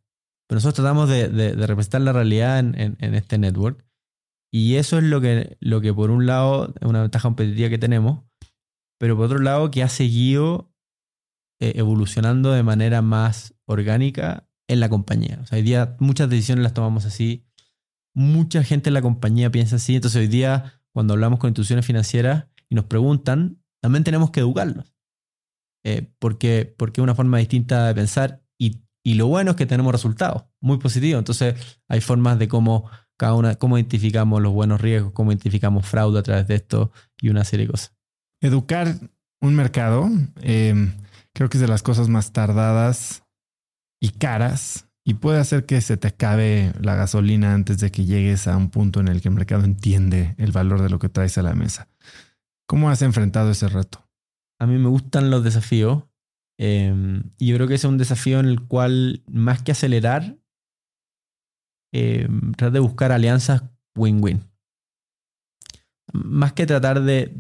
Pero nosotros tratamos de, representar la realidad en, este network. Y eso es lo que, lo que por un lado es una ventaja competitiva que tenemos, pero por otro lado que ha seguido eh, evolucionando de manera más orgánica en la compañía. O sea, muchas decisiones las tomamos así, mucha gente en la compañía piensa así, entonces hoy día cuando hablamos con instituciones financieras y nos preguntan, también tenemos que educarlos. Eh, porque, porque es una forma distinta de pensar y, y, lo bueno es que tenemos resultados muy positivos. Entonces hay formas de cómo cada una, cómo identificamos los buenos riesgos, cómo identificamos fraude a través de esto y una serie de cosas. Educar un mercado eh, creo que es de las cosas más tardadas y caras y puede hacer que se te acabe la gasolina antes de que llegues a un punto en el que el mercado entiende el valor de lo que traes a la mesa. ¿Cómo has enfrentado ese reto? A mí me gustan los desafíos em, y yo creo que ese es un desafío en el cual más que acelerar, eh, tratar de buscar alianzas win-win. Más que tratar de,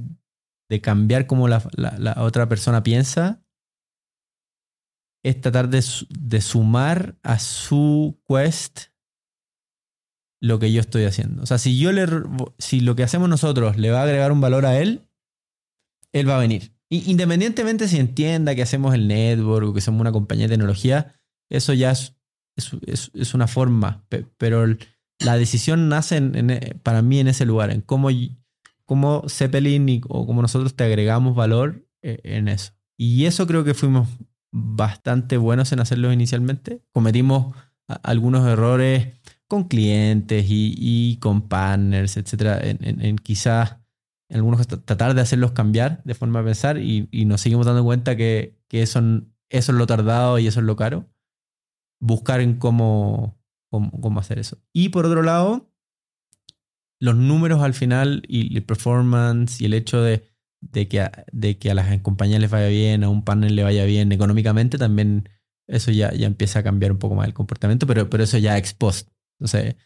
cambiar cómo la, otra persona piensa, es tratar de, sumar a su quest lo que yo estoy haciendo. O sea, si yo le si lo que hacemos nosotros le va a agregar un valor a él, él va a venir. independientemente si entienda que hacemos el network o que somos una compañía de tecnología, eso ya es, es, una forma. Pero la decisión nace en, para mí en ese lugar, en cómo, cómo Zeppelin o cómo nosotros te agregamos valor eh, en eso. Y eso creo que fuimos bastante buenos en hacerlo inicialmente. Cometimos algunos errores con clientes y, con partners, etcétera, en, quizás en algunos tratar de hacerlos cambiar de forma de pensar y, nos seguimos dando cuenta que, eso, eso, es lo tardado y eso es lo caro. Buscar en cómo, cómo, hacer eso. Y por otro lado, los números al final y el performance y el hecho de de que, a, de que a las compañías les vaya bien, a un panel le vaya bien económicamente, también eso ya, ya empieza a cambiar un poco más el comportamiento, pero, pero eso ya ex post. Entonces,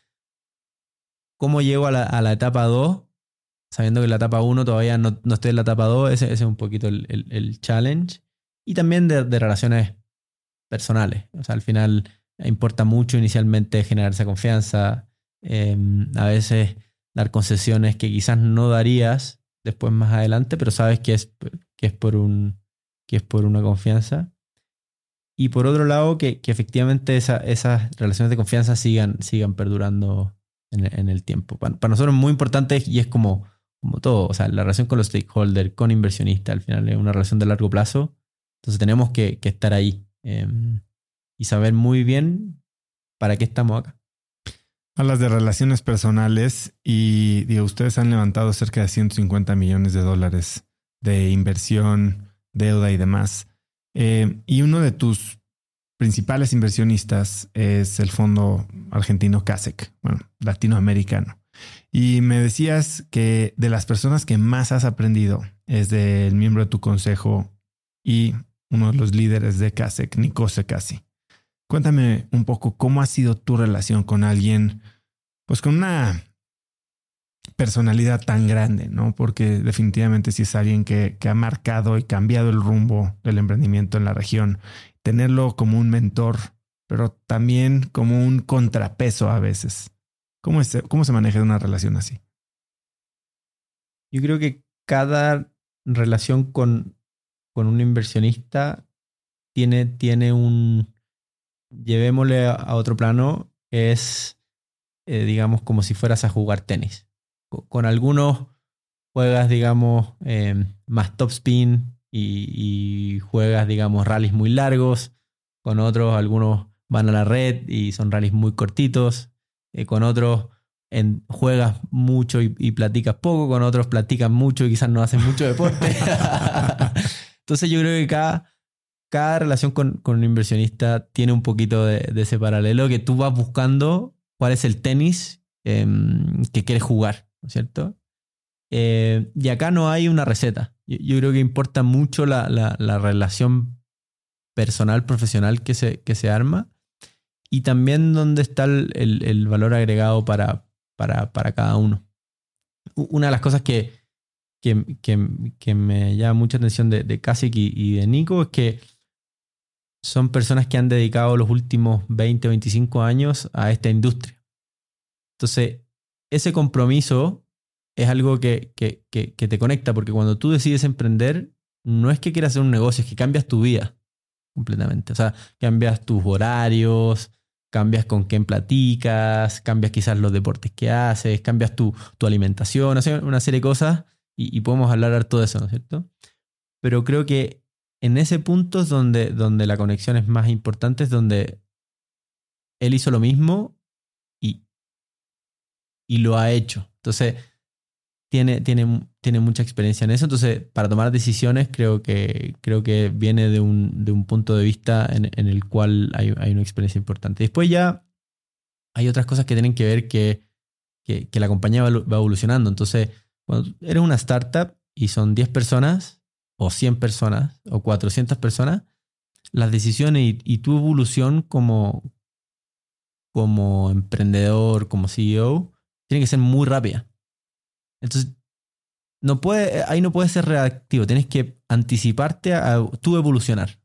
¿cómo llego a la, a la etapa 2? Sabiendo que la etapa 1 todavía no, no, estoy en la etapa 2, ese, es un poquito el, el, challenge. Y también de, de, relaciones personales. O sea, al final importa mucho inicialmente generar esa confianza. Em, a veces dar concesiones que quizás no darías después más adelante, pero sabes que es, que es, por, un, que es por una confianza. Y por otro lado, que, que efectivamente esas relaciones de confianza sigan, sigan perdurando en, el tiempo. Para, nosotros es muy importante y es como, como todo, o sea, la relación con los stakeholders, con inversionistas, al final es una relación de largo plazo. Entonces tenemos que, que estar ahí em, y saber muy bien para qué estamos acá. Hablas de relaciones personales y digo, ustedes han levantado cerca de 150 millones de dólares de inversión, deuda y demás. Eh, y uno de tus principales inversionistas es el fondo argentino CASEC, bueno, latinoamericano. Y me decías que de las personas que más has aprendido es del miembro de tu consejo y uno de los líderes de CASEC, Nico Secasi. Cuéntame un poco cómo ha sido tu relación con alguien, pues con una personalidad tan grande, ¿no? Porque definitivamente si es alguien que, ha marcado y cambiado el rumbo del emprendimiento en la región, tenerlo como un mentor, pero también como un contrapeso a veces. ¿Cómo, es, cómo se maneja una relación así? Yo creo que cada relación con, con un inversionista tiene, tiene un, llevémosle a otro plano, es, eh, digamos, como si fueras a jugar tenis. Con, algunos juegas, digamos, eh, más top spin y, juegas, digamos, rallies muy largos. Con otros, algunos van a la red y son rallies muy cortitos. Eh, con otros en, juegas mucho y, y platicas poco, con otros platicas mucho y quizás no hacen mucho deporte. Entonces yo creo que cada, cada relación con, con un inversionista tiene un poquito de, de, ese paralelo que tú vas buscando cuál es el tenis eh, que quieres jugar, ¿no es cierto? Eh, y acá no hay una receta. Yo, creo que importa mucho la, la, la, relación personal, profesional que se, que se arma y también dónde está el, valor agregado para, para, para, cada uno. Una de las cosas que, que, que, me llama mucha atención de, de y, y de Nico es que son personas que han dedicado los últimos 20 o 25 años a esta industria. Entonces, ese compromiso es algo que, que, que, te conecta, porque cuando tú decides emprender, no es que quieras hacer un negocio, es que cambias tu vida completamente. O sea, cambias tus horarios, cambias con quién platicas, cambias quizás los deportes que haces, cambias tu, tu alimentación, una serie de cosas, y, y podemos hablar harto de eso, ¿no es cierto? Pero creo que en ese punto es donde, donde la conexión es más importante, es donde él hizo lo mismo y, y lo ha hecho. Entonces, tiene, tiene, tiene mucha experiencia en eso. Entonces, para tomar decisiones, creo que, creo que viene de un, de un punto de vista en, en el cual hay, hay, una experiencia importante. Después ya hay otras cosas que tienen que ver que, que, la compañía va, va evolucionando. Entonces, cuando eres una startup y son 10 personas, o 100 personas o 400 personas, las decisiones y, tu evolución como, como emprendedor, como CEO, tiene que ser muy rápida. Entonces, no puede, ahí no puedes ser reactivo, tienes que anticiparte a, tu evolucionar.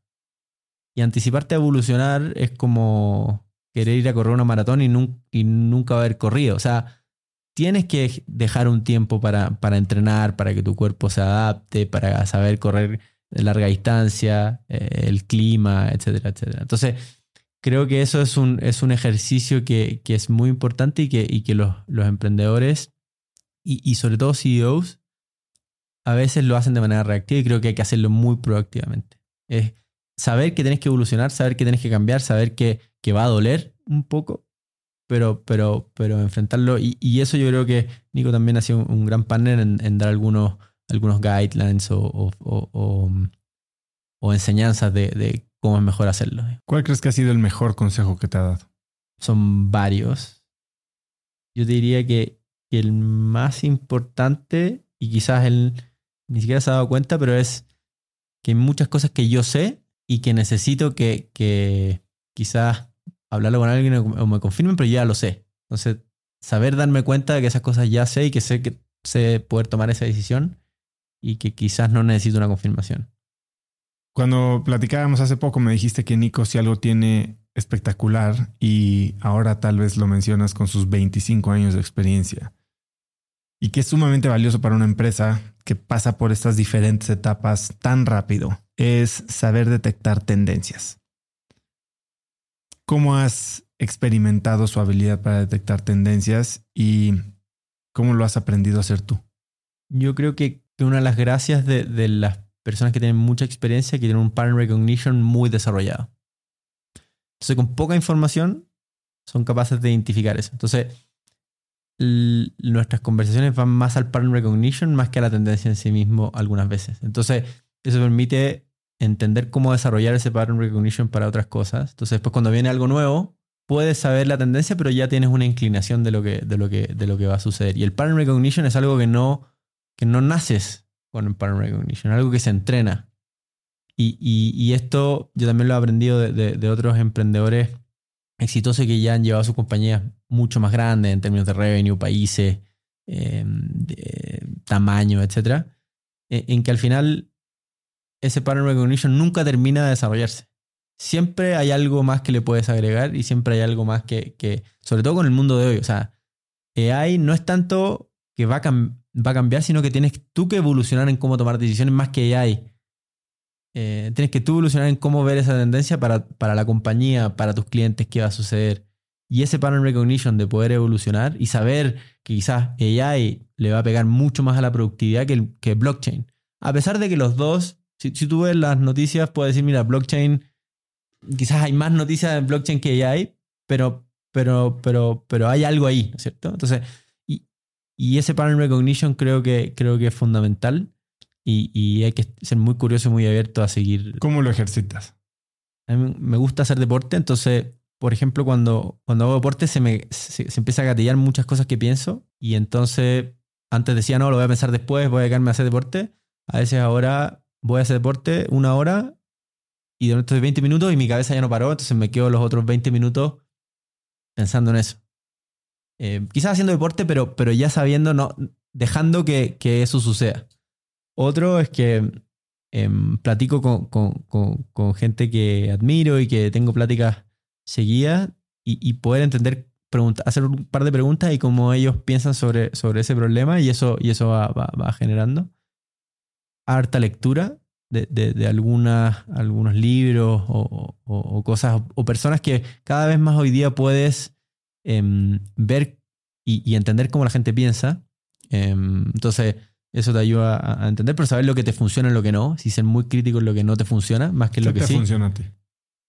Y anticiparte a evolucionar es como querer ir a correr una maratón y, y nunca haber corrido. O sea, tienes que dejar un tiempo para, para, entrenar, para que tu cuerpo se adapte, para saber correr larga distancia, eh, el clima, etcétera, etcétera. Entonces, creo que eso es un, es un ejercicio que, que es muy importante y que, y que los, los emprendedores y, y, sobre todo CEOs a veces lo hacen de manera reactiva y creo que hay que hacerlo muy proactivamente. Es saber que tienes que evolucionar, saber que tienes que cambiar, saber que, que va a doler un poco, pero, pero, pero enfrentarlo. Y, y, eso yo creo que Nico también ha sido un, un gran partner en, en, dar algunos, algunos guidelines o, o, o, o enseñanzas de, de, cómo es mejor hacerlo. ¿Cuál crees que ha sido el mejor consejo que te ha dado? Son varios. Yo te diría que, que el más importante, y quizás él ni siquiera se ha dado cuenta, pero es que hay muchas cosas que yo sé y que necesito que, que quizás hablarlo con alguien o me confirmen, pero ya lo sé. Entonces, saber darme cuenta de que esas cosas ya sé y que sé que sé poder tomar esa decisión y que quizás no necesito una confirmación. Cuando platicábamos hace poco me dijiste que Nico si algo tiene espectacular y ahora tal vez lo mencionas con sus 25 años de experiencia y que es sumamente valioso para una empresa que pasa por estas diferentes etapas tan rápido es saber detectar tendencias. ¿Cómo has experimentado su habilidad para detectar tendencias y cómo lo has aprendido a hacer tú? Yo creo que una de las gracias de, las personas que tienen mucha experiencia, que tienen un pattern recognition muy desarrollado. Entonces, con poca información, son capaces de identificar eso. Entonces, nuestras conversaciones van más al pattern recognition más que a la tendencia en sí mismo algunas veces. Entonces, eso permite entender cómo desarrollar ese pattern recognition para otras cosas. Entonces, después cuando viene algo nuevo, puedes saber la tendencia, pero ya tienes una inclinación de lo que, de lo que, de lo que va a suceder. Y el pattern recognition es algo que no, que no naces con el pattern recognition, algo que se entrena. Y, y, esto yo también lo he aprendido de, de, otros emprendedores exitosos que ya han llevado sus compañías mucho más grandes en términos de revenue, países, eh, tamaño, etc. En que al final ese pattern recognition nunca termina de desarrollarse. Siempre hay algo más que le puedes agregar y siempre hay algo más que, que sobre todo con el mundo de hoy, o sea, AI no es tanto que va a, va a cambiar, sino que tienes tú que evolucionar en cómo tomar decisiones más que AI. Eh, tienes que tú evolucionar en cómo ver esa tendencia para, para la compañía, para tus clientes, qué va a suceder. Y ese pattern recognition de poder evolucionar y saber que quizás AI le va a pegar mucho más a la productividad que, que blockchain. A pesar de que los dos si, si, tú ves las noticias, puedes decir, mira, blockchain, quizás hay más noticias de blockchain que AI, pero, pero, pero, pero hay algo ahí, ¿no es cierto? Entonces, y, y ese pattern recognition creo que, creo que es fundamental y, y hay que ser muy curioso y muy abierto a seguir. ¿Cómo lo ejercitas? A mí me gusta hacer deporte, entonces, por ejemplo, cuando, cuando hago deporte se me se, se empieza a gatillar muchas cosas que pienso y entonces antes decía, no, lo voy a pensar después, voy a quedarme a hacer deporte. A veces ahora voy a hacer deporte una hora y durante 20 minutos y mi cabeza ya no paró, entonces me quedo los otros 20 minutos pensando en eso. Eh, quizás haciendo deporte, pero, pero ya sabiendo, no, dejando que, que eso suceda. Otro es que em, platico con, con, con, gente que admiro y que tengo pláticas seguidas y, y poder entender, pregunta, hacer un par de preguntas y cómo ellos piensan sobre, sobre ese problema y eso, y eso va, va generando. Harta lectura de, de, de algunas, algunos libros o, o, o cosas o, personas que cada vez más hoy día puedes em, ver y, y, entender cómo la gente piensa. Em, entonces, eso te ayuda a, a, entender, pero saber lo que te funciona y lo que no. Si ser muy crítico en lo que no te funciona, más que ¿Qué lo que te sí. funciona a ti?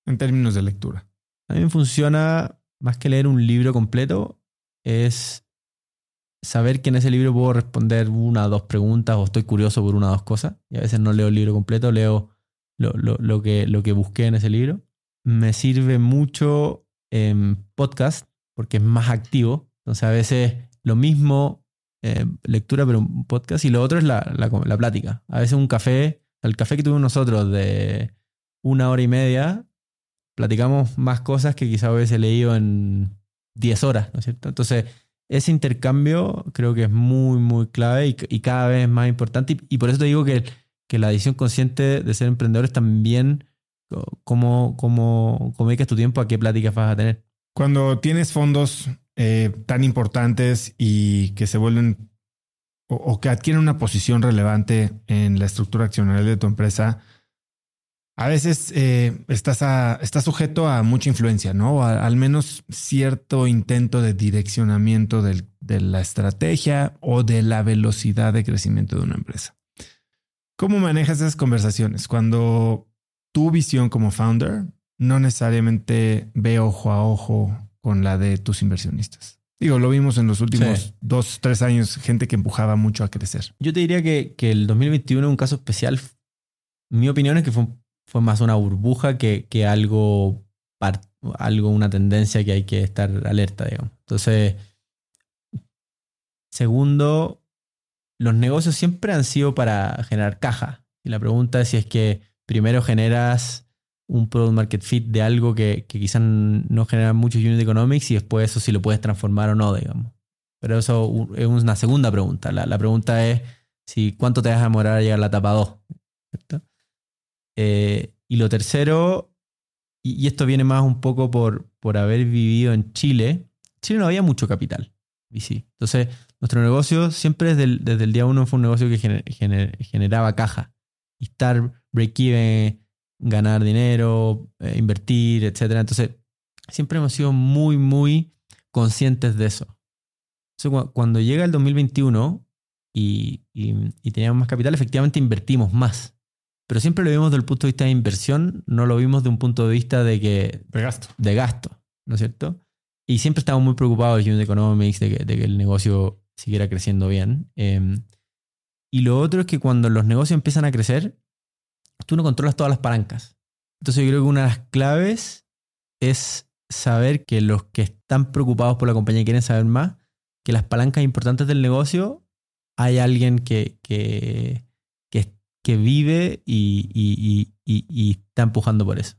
En términos de lectura. A mí me funciona más que leer un libro completo, es saber que en ese libro puedo responder una o dos preguntas o estoy curioso por una o dos cosas. Y a veces no leo el libro completo, leo lo, lo, lo que, lo que busqué en ese libro. Me sirve mucho en podcast porque es más activo. Entonces a veces lo mismo, eh, lectura, pero un podcast. Y lo otro es la, la, la plática. A veces un café, el café que tuvimos nosotros de una hora y media, platicamos más cosas que quizá hubiese leído en 10 horas, ¿no es cierto? Entonces, ese intercambio creo que es muy, muy clave y, cada vez más importante. Y, por eso te digo que, que la decisión consciente de ser emprendedor es también cómo, cómo, cómo dedicas tu tiempo a qué pláticas vas a tener. Cuando tienes fondos eh, tan importantes y que se vuelven o, o, que adquieren una posición relevante en la estructura accionarial de tu empresa, a veces eh, estás, a, estás sujeto a mucha influencia, ¿no? A, al menos cierto intento de direccionamiento del, de la estrategia o de la velocidad de crecimiento de una empresa. ¿Cómo manejas esas conversaciones cuando tu visión como founder no necesariamente ve ojo a ojo con la de tus inversionistas? Digo, lo vimos en los últimos sí. dos, tres años, gente que empujaba mucho a crecer. Yo te diría que, que el 2021 es un caso especial. Mi opinión es que fue un fue más una burbuja que, que algo, algo, una tendencia que hay que estar alerta, digamos. Entonces, segundo, los negocios siempre han sido para generar caja. Y la pregunta es si es que primero generas un product market fit de algo que, que quizás no genera mucho unit economics y después eso si lo puedes transformar o no, digamos. Pero eso es una segunda pregunta. La, la pregunta es si cuánto te vas a demorar a llegar a la etapa 2. Eh, y lo tercero, y, esto viene más un poco por, por haber vivido en Chile, Chile no había mucho capital VC. Entonces, nuestro negocio siempre desde el, desde el día uno fue un negocio que gener, gener, generaba caja. Estar break-even, ganar dinero, eh, invertir, etc. Entonces, siempre hemos sido muy, muy conscientes de eso. Cuando llega el 2021 y, y, y teníamos más capital, efectivamente invertimos más pero siempre lo vimos desde el punto de vista de inversión, no lo vimos de un punto de vista de que... De gasto. De gasto, ¿no es cierto? Y siempre estábamos muy preocupados de Unit Economics, de que, de que el negocio siguiera creciendo bien. Eh, y lo otro es que cuando los negocios empiezan a crecer, tú no controlas todas las palancas. Entonces yo creo que una de las claves es saber que los que están preocupados por la compañía y quieren saber más, que las palancas importantes del negocio, hay alguien que, que, que vive y, y, y, y, está empujando por eso.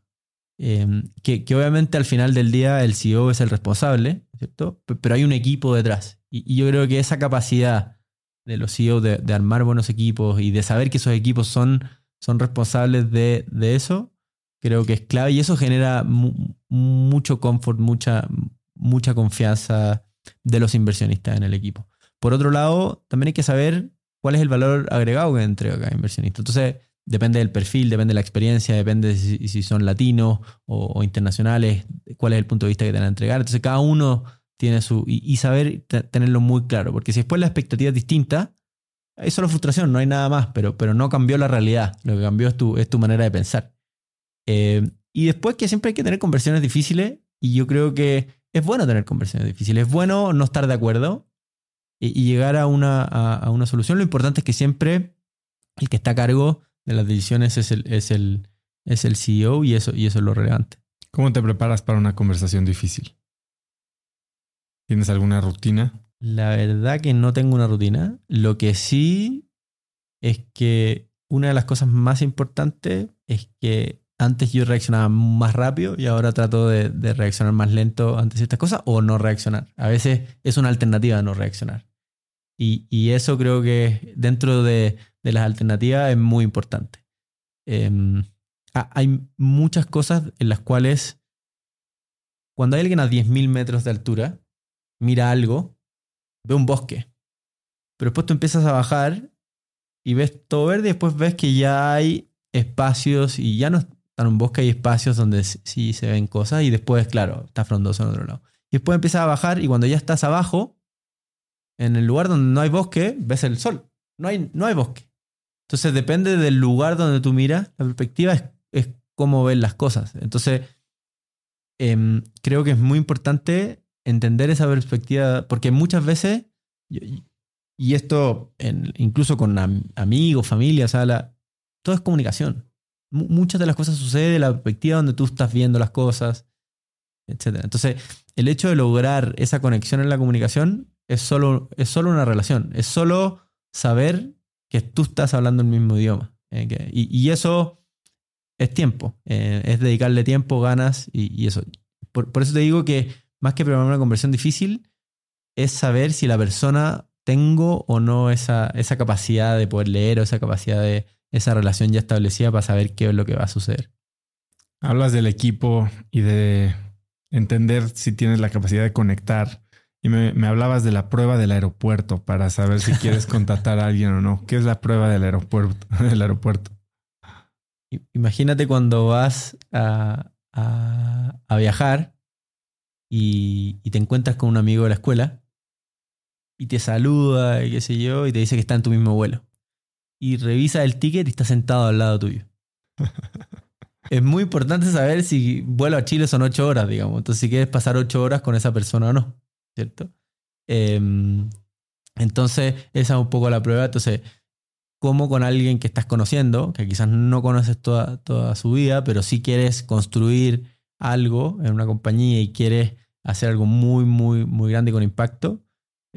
Eh, que, que, obviamente al final del día el CEO es el responsable, ¿cierto? Pero hay un equipo detrás. Y, yo creo que esa capacidad de los CEOs de, armar buenos equipos y de saber que esos equipos son, son responsables de, de eso, creo que es clave. Y eso genera mu mucho confort, mucha, mucha confianza de los inversionistas en el equipo. Por otro lado, también hay que saber cuál es el valor agregado que entrega cada inversionista. Entonces, depende del perfil, depende de la experiencia, depende de si, son latinos o, internacionales, cuál es el punto de vista que te van a entregar. Entonces, cada uno tiene su. Y, y saber tenerlo muy claro, porque si después la expectativa es distinta, es solo frustración, no hay nada más, pero, pero no cambió la realidad. Lo que cambió es tu, es tu manera de pensar. Eh, y después que siempre hay que tener conversiones difíciles, y yo creo que es bueno tener conversaciones difíciles, es bueno no estar de acuerdo y, llegar a una, a, una solución. Lo importante es que siempre el que está a cargo de las decisiones es el, es el, es el CEO y eso, y eso es lo relevante. ¿Cómo te preparas para una conversación difícil? ¿Tienes alguna rutina? La verdad que no tengo una rutina. Lo que sí es que una de las cosas más importantes es que antes yo reaccionaba más rápido y ahora trato de, reaccionar más lento ante ciertas cosas o no reaccionar. A veces es una alternativa no reaccionar. Y, eso creo que dentro de, las alternativas es muy importante. Em, hay muchas cosas en las cuales cuando hay alguien a 10.000 metros de altura, mira algo, ve un bosque. Pero después tú empiezas a bajar y ves todo verde y después ves que ya hay espacios y ya no en un bosque hay espacios donde sí se ven cosas y después, claro, está frondoso en otro lado. Y después empiezas a bajar y cuando ya estás abajo, en el lugar donde no hay bosque, ves el sol. No hay, no hay bosque. Entonces depende del lugar donde tú miras, la perspectiva es, cómo ves las cosas. Entonces, em, creo que es muy importante entender esa perspectiva, porque muchas veces, y esto incluso con amigos, familia, o sea, todo es comunicación muchas de las cosas suceden de la perspectiva donde tú estás viendo las cosas, etc. Entonces, el hecho de lograr esa conexión en la comunicación es solo, es solo una relación, es solo saber que tú estás hablando el mismo idioma. Eh, y, eso es tiempo, eh, es dedicarle tiempo, ganas y, eso. Por, eso te digo que más que preparar una conversión difícil, es saber si la persona tengo o no esa, esa capacidad de poder leer o esa capacidad de, esa relación ya establecida para saber qué es lo que va a suceder. Hablas del equipo y de entender si tienes la capacidad de conectar. Y me, hablabas de la prueba del aeropuerto para saber si quieres contratar a alguien o no. ¿Qué es la prueba del aeropuerto? Del aeropuerto? Imagínate cuando vas a, viajar y, y, te encuentras con un amigo de la escuela y te saluda y qué sé yo y te dice que está en tu mismo vuelo y revisa el ticket y está sentado al lado tuyo. es muy importante saber si vuelo a Chile son ocho horas, digamos. Entonces, si quieres pasar ocho horas con esa persona o no, ¿cierto? Em, entonces, esa es un poco la prueba. Entonces, como con alguien que estás conociendo, que quizás no conoces toda, toda su vida, pero sí quieres construir algo en una compañía y quieres hacer algo muy, muy, muy grande con impacto,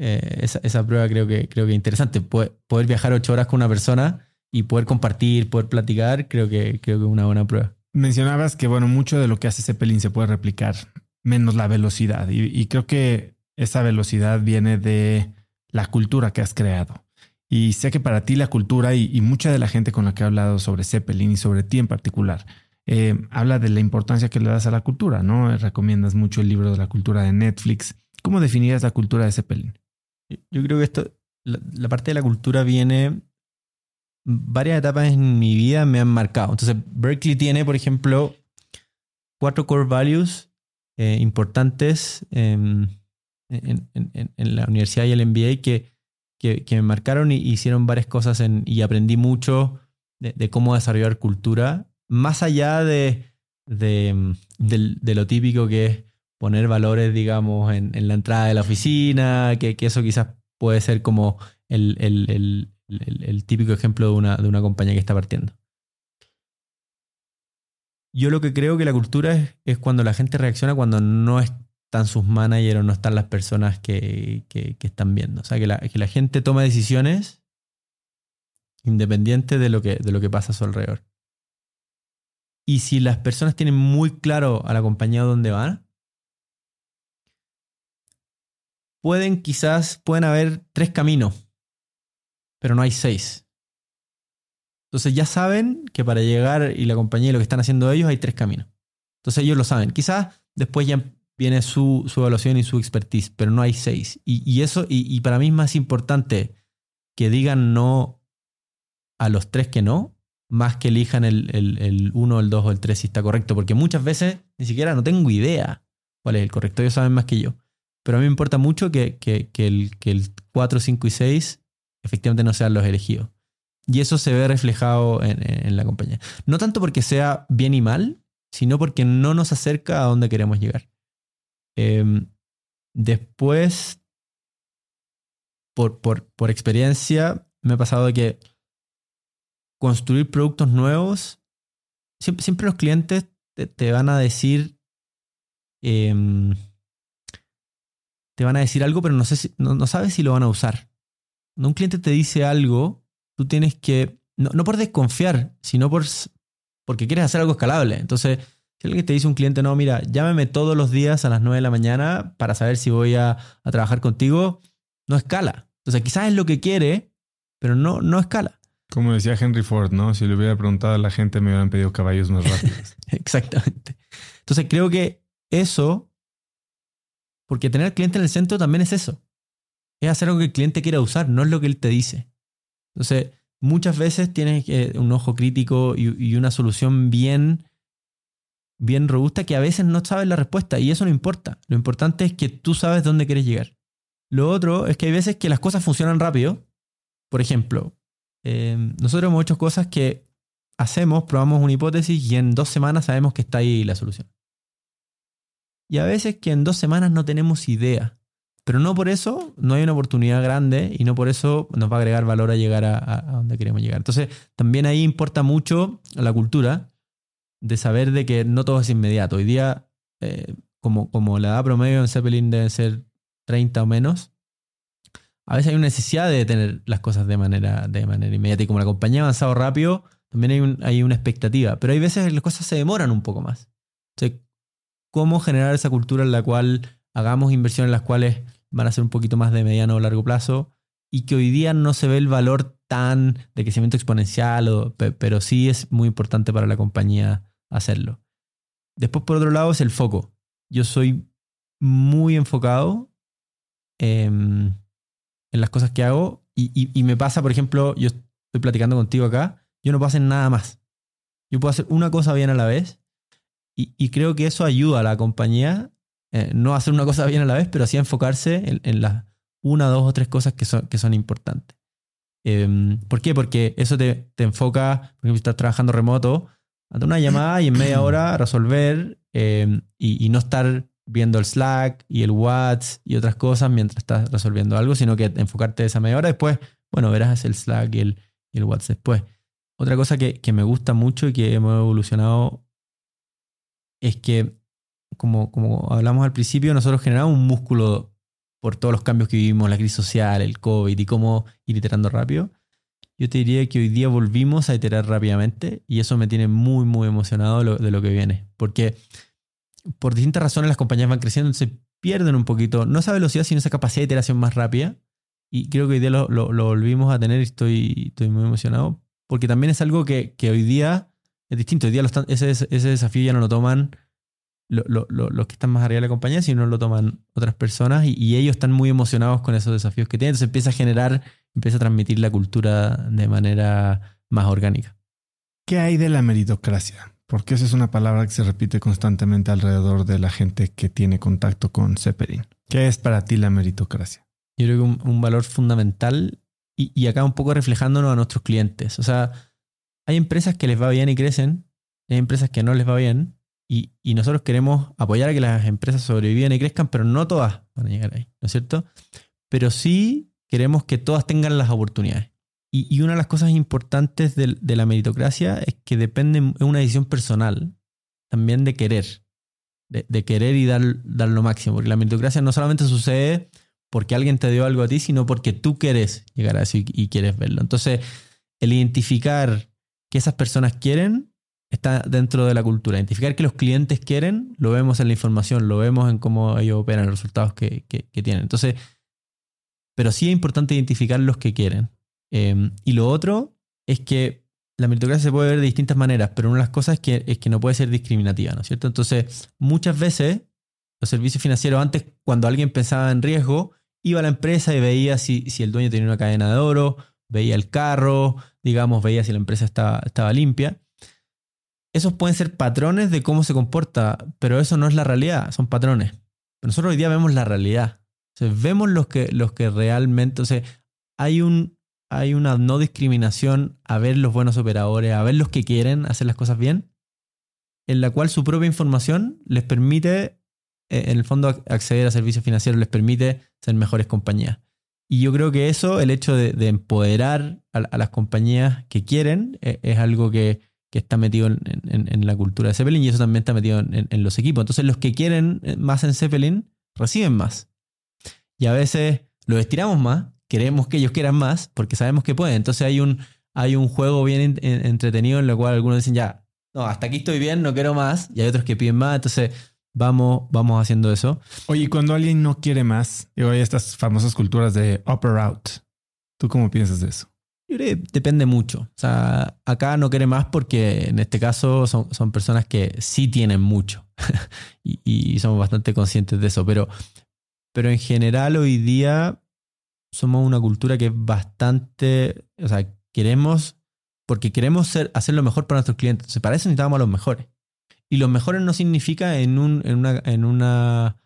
eh, esa, prueba creo que, creo que es interesante. Poder, viajar ocho horas con una persona y poder compartir, poder platicar, creo que, creo que es una buena prueba. Mencionabas que, bueno, mucho de lo que hace Zeppelin se puede replicar, menos la velocidad. Y, creo que esa velocidad viene de la cultura que has creado. Y sé que para ti la cultura y, mucha de la gente con la que he hablado sobre Zeppelin y sobre ti en particular, eh, habla de la importancia que le das a la cultura, ¿no? Recomiendas mucho el libro de la cultura de Netflix. ¿Cómo definirías la cultura de Zeppelin? Yo creo que esto, la, parte de la cultura viene, varias etapas en mi vida me han marcado. Entonces, Berkeley tiene, por ejemplo, cuatro core values eh, importantes en, la universidad y el MBA que, que, me marcaron y hicieron varias cosas y aprendí mucho de, cómo desarrollar cultura, más allá de, de, de, lo típico que es poner valores, digamos, en, la entrada de la oficina, que, eso quizás puede ser como el, típico ejemplo de una, de una, compañía que está partiendo. Yo lo que creo que la cultura es, cuando la gente reacciona cuando no están sus managers o no están las personas que, están viendo. O sea, que la, que la, gente toma decisiones independiente de lo, que, de lo que pasa a su alrededor. Y si las personas tienen muy claro a la compañía dónde van, pueden quizás, pueden haber tres caminos, pero no hay seis. Entonces ya saben que para llegar y la compañía y lo que están haciendo ellos hay tres caminos. Entonces ellos lo saben. Quizás después ya viene su, su evaluación y su expertise, pero no hay seis. Y, eso, y, para mí es más importante que digan no a los tres que no, más que elijan el, el, el uno, el dos o el tres si está correcto, porque muchas veces ni siquiera no tengo idea cuál es el correcto, ellos saben más que yo. Pero a mí me importa mucho que, el, que 4, 5 y 6 efectivamente no sean los elegidos. Y eso se ve reflejado en, la compañía. No tanto porque sea bien y mal, sino porque no nos acerca a donde queremos llegar. Em, después, por, por, por experiencia, me ha pasado que construir productos nuevos, siempre, siempre los clientes te, te van a decir, em, te van a decir algo, pero no, sé si- no, no sabes si lo van a usar. Cuando un cliente te dice algo, tú tienes que, no, no por desconfiar, sino por, porque quieres hacer algo escalable. Entonces, si alguien te dice un cliente, no, mira, llámame todos los días a las 9 de la mañana para saber si voy a, a trabajar contigo, no escala. Entonces, quizás es lo que quiere, pero no, no escala. Como decía Henry Ford, ¿no? Si le hubiera preguntado a la gente, me hubieran pedido caballos más rápidos. Exactamente. Entonces creo que eso, porque tener al cliente en el centro también es eso. Es hacer algo que el cliente quiera usar, no es lo que él te dice. Entonces, muchas veces tienes que- un ojo crítico y, y una solución bien, bien robusta que a veces no sabes la respuesta y eso no importa. Lo importante es que tú sabes dónde quieres llegar. Lo otro es que hay veces que las cosas funcionan rápido. Por ejemplo, eh, nosotros hemos hecho cosas que hacemos, probamos una hipótesis y en dos semanas sabemos que está ahí la solución. Y a veces que en dos semanas no tenemos idea. Pero no por eso no hay una oportunidad grande y no por eso nos va a agregar valor a llegar a, donde queremos llegar. Entonces, también ahí importa mucho la cultura de saber de que no todo es inmediato. Hoy día, eh, como, como la edad promedio en Zeppelin debe ser 30 o menos, a veces hay una necesidad de tener las cosas de manera, de manera inmediata. Y como la compañía ha avanzado rápido, también hay, hay una expectativa. Pero hay veces que las cosas se demoran un poco más. Entonces, ¿cómo generar esa cultura en la cual hagamos inversiones en las cuales van a ser un poquito más de mediano o largo plazo? Y que hoy día no se ve el valor tan de crecimiento exponencial, o- pe- pero sí es muy importante para la compañía hacerlo. Después, por otro lado, es el foco. Yo soy muy enfocado em, en las cosas que hago y- y me pasa, por ejemplo, yo estoy platicando contigo acá, yo no puedo hacer nada más. Yo puedo hacer una cosa bien a la vez y, y creo que eso ayuda a la compañía, eh, no a hacer una cosa bien a la vez, pero sí a enfocarse en, en las una, dos o tres cosas que son, que son importantes. Em, ¿Por qué? Porque eso te, te enfoca, por ejemplo, si estás trabajando remoto, ante una llamada y en media hora resolver em, y, y no estar viendo el Slack y el WhatsApp y otras cosas mientras estás resolviendo algo, sino que enfocarte esa media hora. Después, bueno, verás el Slack y el, y el WhatsApp después. Otra cosa que, que me gusta mucho y que hemos evolucionado es que, como, como hablamos al principio, nosotros generamos un músculo por todos los cambios que vivimos, la crisis social, el COVID y cómo ir iterando rápido. Yo te diría que hoy día volvimos a iterar rápidamente y eso me tiene muy, muy emocionado de lo, que viene. Porque por distintas razones las compañías van creciendo, se pierden un poquito, no esa velocidad, sino esa capacidad de iteración más rápida. Y creo que hoy día lo, lo- lo volvimos a tener y estoy, estoy muy emocionado. Porque también es algo que, que hoy día es distinto. Hoy día lo están- ese, ese desafío ya no lo toman lo- lo- lo- los que están más arriba de la compañía, sino lo toman otras personas y, y ellos están muy emocionados con esos desafíos que tienen. Entonces empieza a generar, empieza a transmitir la cultura de manera más orgánica. ¿Qué hay de la meritocracia? Porque esa es una palabra que se repite constantemente alrededor de la gente que tiene contacto con Zeppelin. ¿Qué es para ti la meritocracia? Yo creo que un, un valor fundamental y, y acá un poco reflejándonos a nuestros clientes. O sea, hay empresas que les va bien y crecen, hay empresas que no les va bien y, y nosotros queremos apoyar a que las empresas sobrevivan y crezcan, pero no todas van a llegar ahí, ¿no es cierto? Pero sí queremos que todas tengan las oportunidades. Y, y una de las cosas importantes del- de, la meritocracia es que depende, es una decisión personal, también de querer, de, de querer y dar, dar lo máximo, porque la meritocracia no solamente sucede porque alguien te dio algo a ti, sino porque tú quieres llegar a eso y quieres verlo. Entonces, el identificar que esas personas quieren está dentro de la cultura. Identificar que los clientes quieren, lo vemos en la información, lo vemos en cómo ellos operan, los resultados que, que- tienen. Entonces, pero sí es importante identificar los que quieren. Eh, y lo otro es que la meritocracia se puede ver de distintas maneras, pero una de las cosas es que, es que no puede ser discriminativa, ¿no es cierto? Entonces, muchas veces los servicios financieros, antes cuando alguien pensaba en riesgo, iba a la empresa y veía si, si el dueño tenía una cadena de oro, veía el carro, digamos, veía si la empresa estaba, estaba limpia. Esos pueden ser patrones de cómo se comporta, pero eso no es la realidad, son patrones. Nosotros hoy día vemos la realidad. Vemos los que, los que realmente, entonces, hay, un, hay una no discriminación a ver los buenos operadores, a ver los que quieren hacer las cosas bien, en la cual su propia información les permite eh, en el fondo acceder a servicios financieros les permite ser mejores compañías. Y yo creo que eso, el hecho de, empoderar a, las compañías que quieren, eh, es algo que, está metido en, la cultura de Zeppelin y eso también está metido en, los equipos. Entonces los que quieren más en Zeppelin reciben más. Y a veces los estiramos más, queremos que ellos quieran más porque sabemos que pueden. Entonces hay un, hay un juego bien entretenido en el cual algunos dicen ya, no, hasta aquí estoy bien, no quiero más. Y hay otros que piden más. Entonces vamos, vamos haciendo eso. Oye, cuando alguien no quiere más, digo, hay estas famosas culturas de upper out. ¿Tú cómo piensas de eso? Yo creo que depende mucho. O sea, acá no quiere más porque en este caso son, son personas que sí tienen mucho y, y, somos bastante conscientes de eso. Pero, pero en general hoy día somos una cultura que es bastante, o sea, queremos, porque queremos ser, hacer lo mejor para nuestros clientes. Entonces, para eso necesitamos a los mejores. Y los mejores no significa en, un, en, una,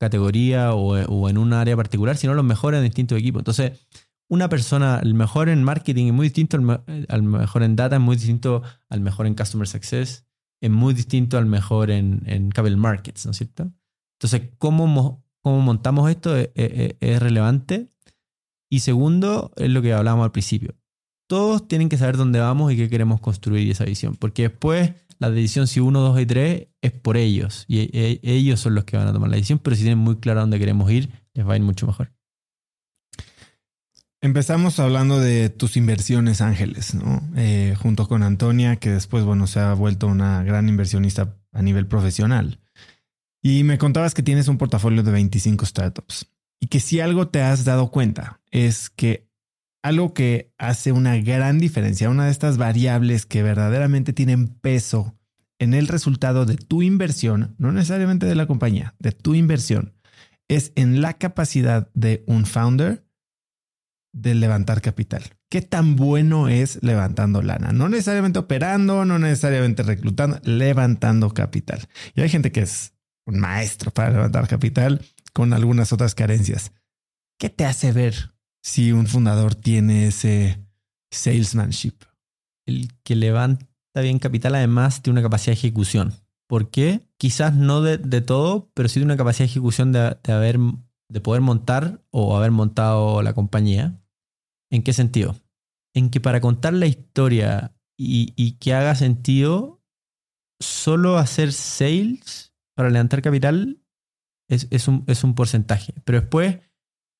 categoría o, en un área particular, sino los mejores en distintos equipos. Entonces, una persona, el mejor en marketing es muy distinto al, mejor en data, es muy distinto al mejor en customer success, es muy distinto al mejor en, en capital markets, ¿no es cierto? Entonces, ¿cómo, cómo montamos esto es, es relevante. Y segundo, es lo que hablábamos al principio. Todos tienen que saber dónde vamos y qué queremos construir esa visión, porque después la decisión si uno, dos y tres es por ellos. Y e, ellos son los que van a tomar la decisión, pero si tienen muy claro dónde queremos ir, les va a ir mucho mejor. Empezamos hablando de tus inversiones, Ángeles, ¿no? Eh, junto con Antonia, que después, bueno, se ha vuelto una gran inversionista a nivel profesional. Y me contabas que tienes un portafolio de 25 startups y que si algo te has dado cuenta es que algo que hace una gran diferencia, una de estas variables que verdaderamente tienen peso en el resultado de tu inversión, no necesariamente de la compañía, de tu inversión, es en la capacidad de un founder de levantar capital. ¿Qué tan bueno es levantando lana? No necesariamente operando, no necesariamente reclutando, levantando capital. Y hay gente que es un maestro para levantar capital con algunas otras carencias. ¿Qué te hace ver si un fundador tiene ese salesmanship. El que levanta bien capital además tiene una capacidad de ejecución. ¿Por qué? Quizás no de, todo, pero sí tiene una capacidad de ejecución de, haber, de poder montar o haber montado la compañía. ¿En qué sentido? En que para contar la historia y, que haga sentido, solo hacer sales para levantar capital es, un, es un porcentaje. Pero después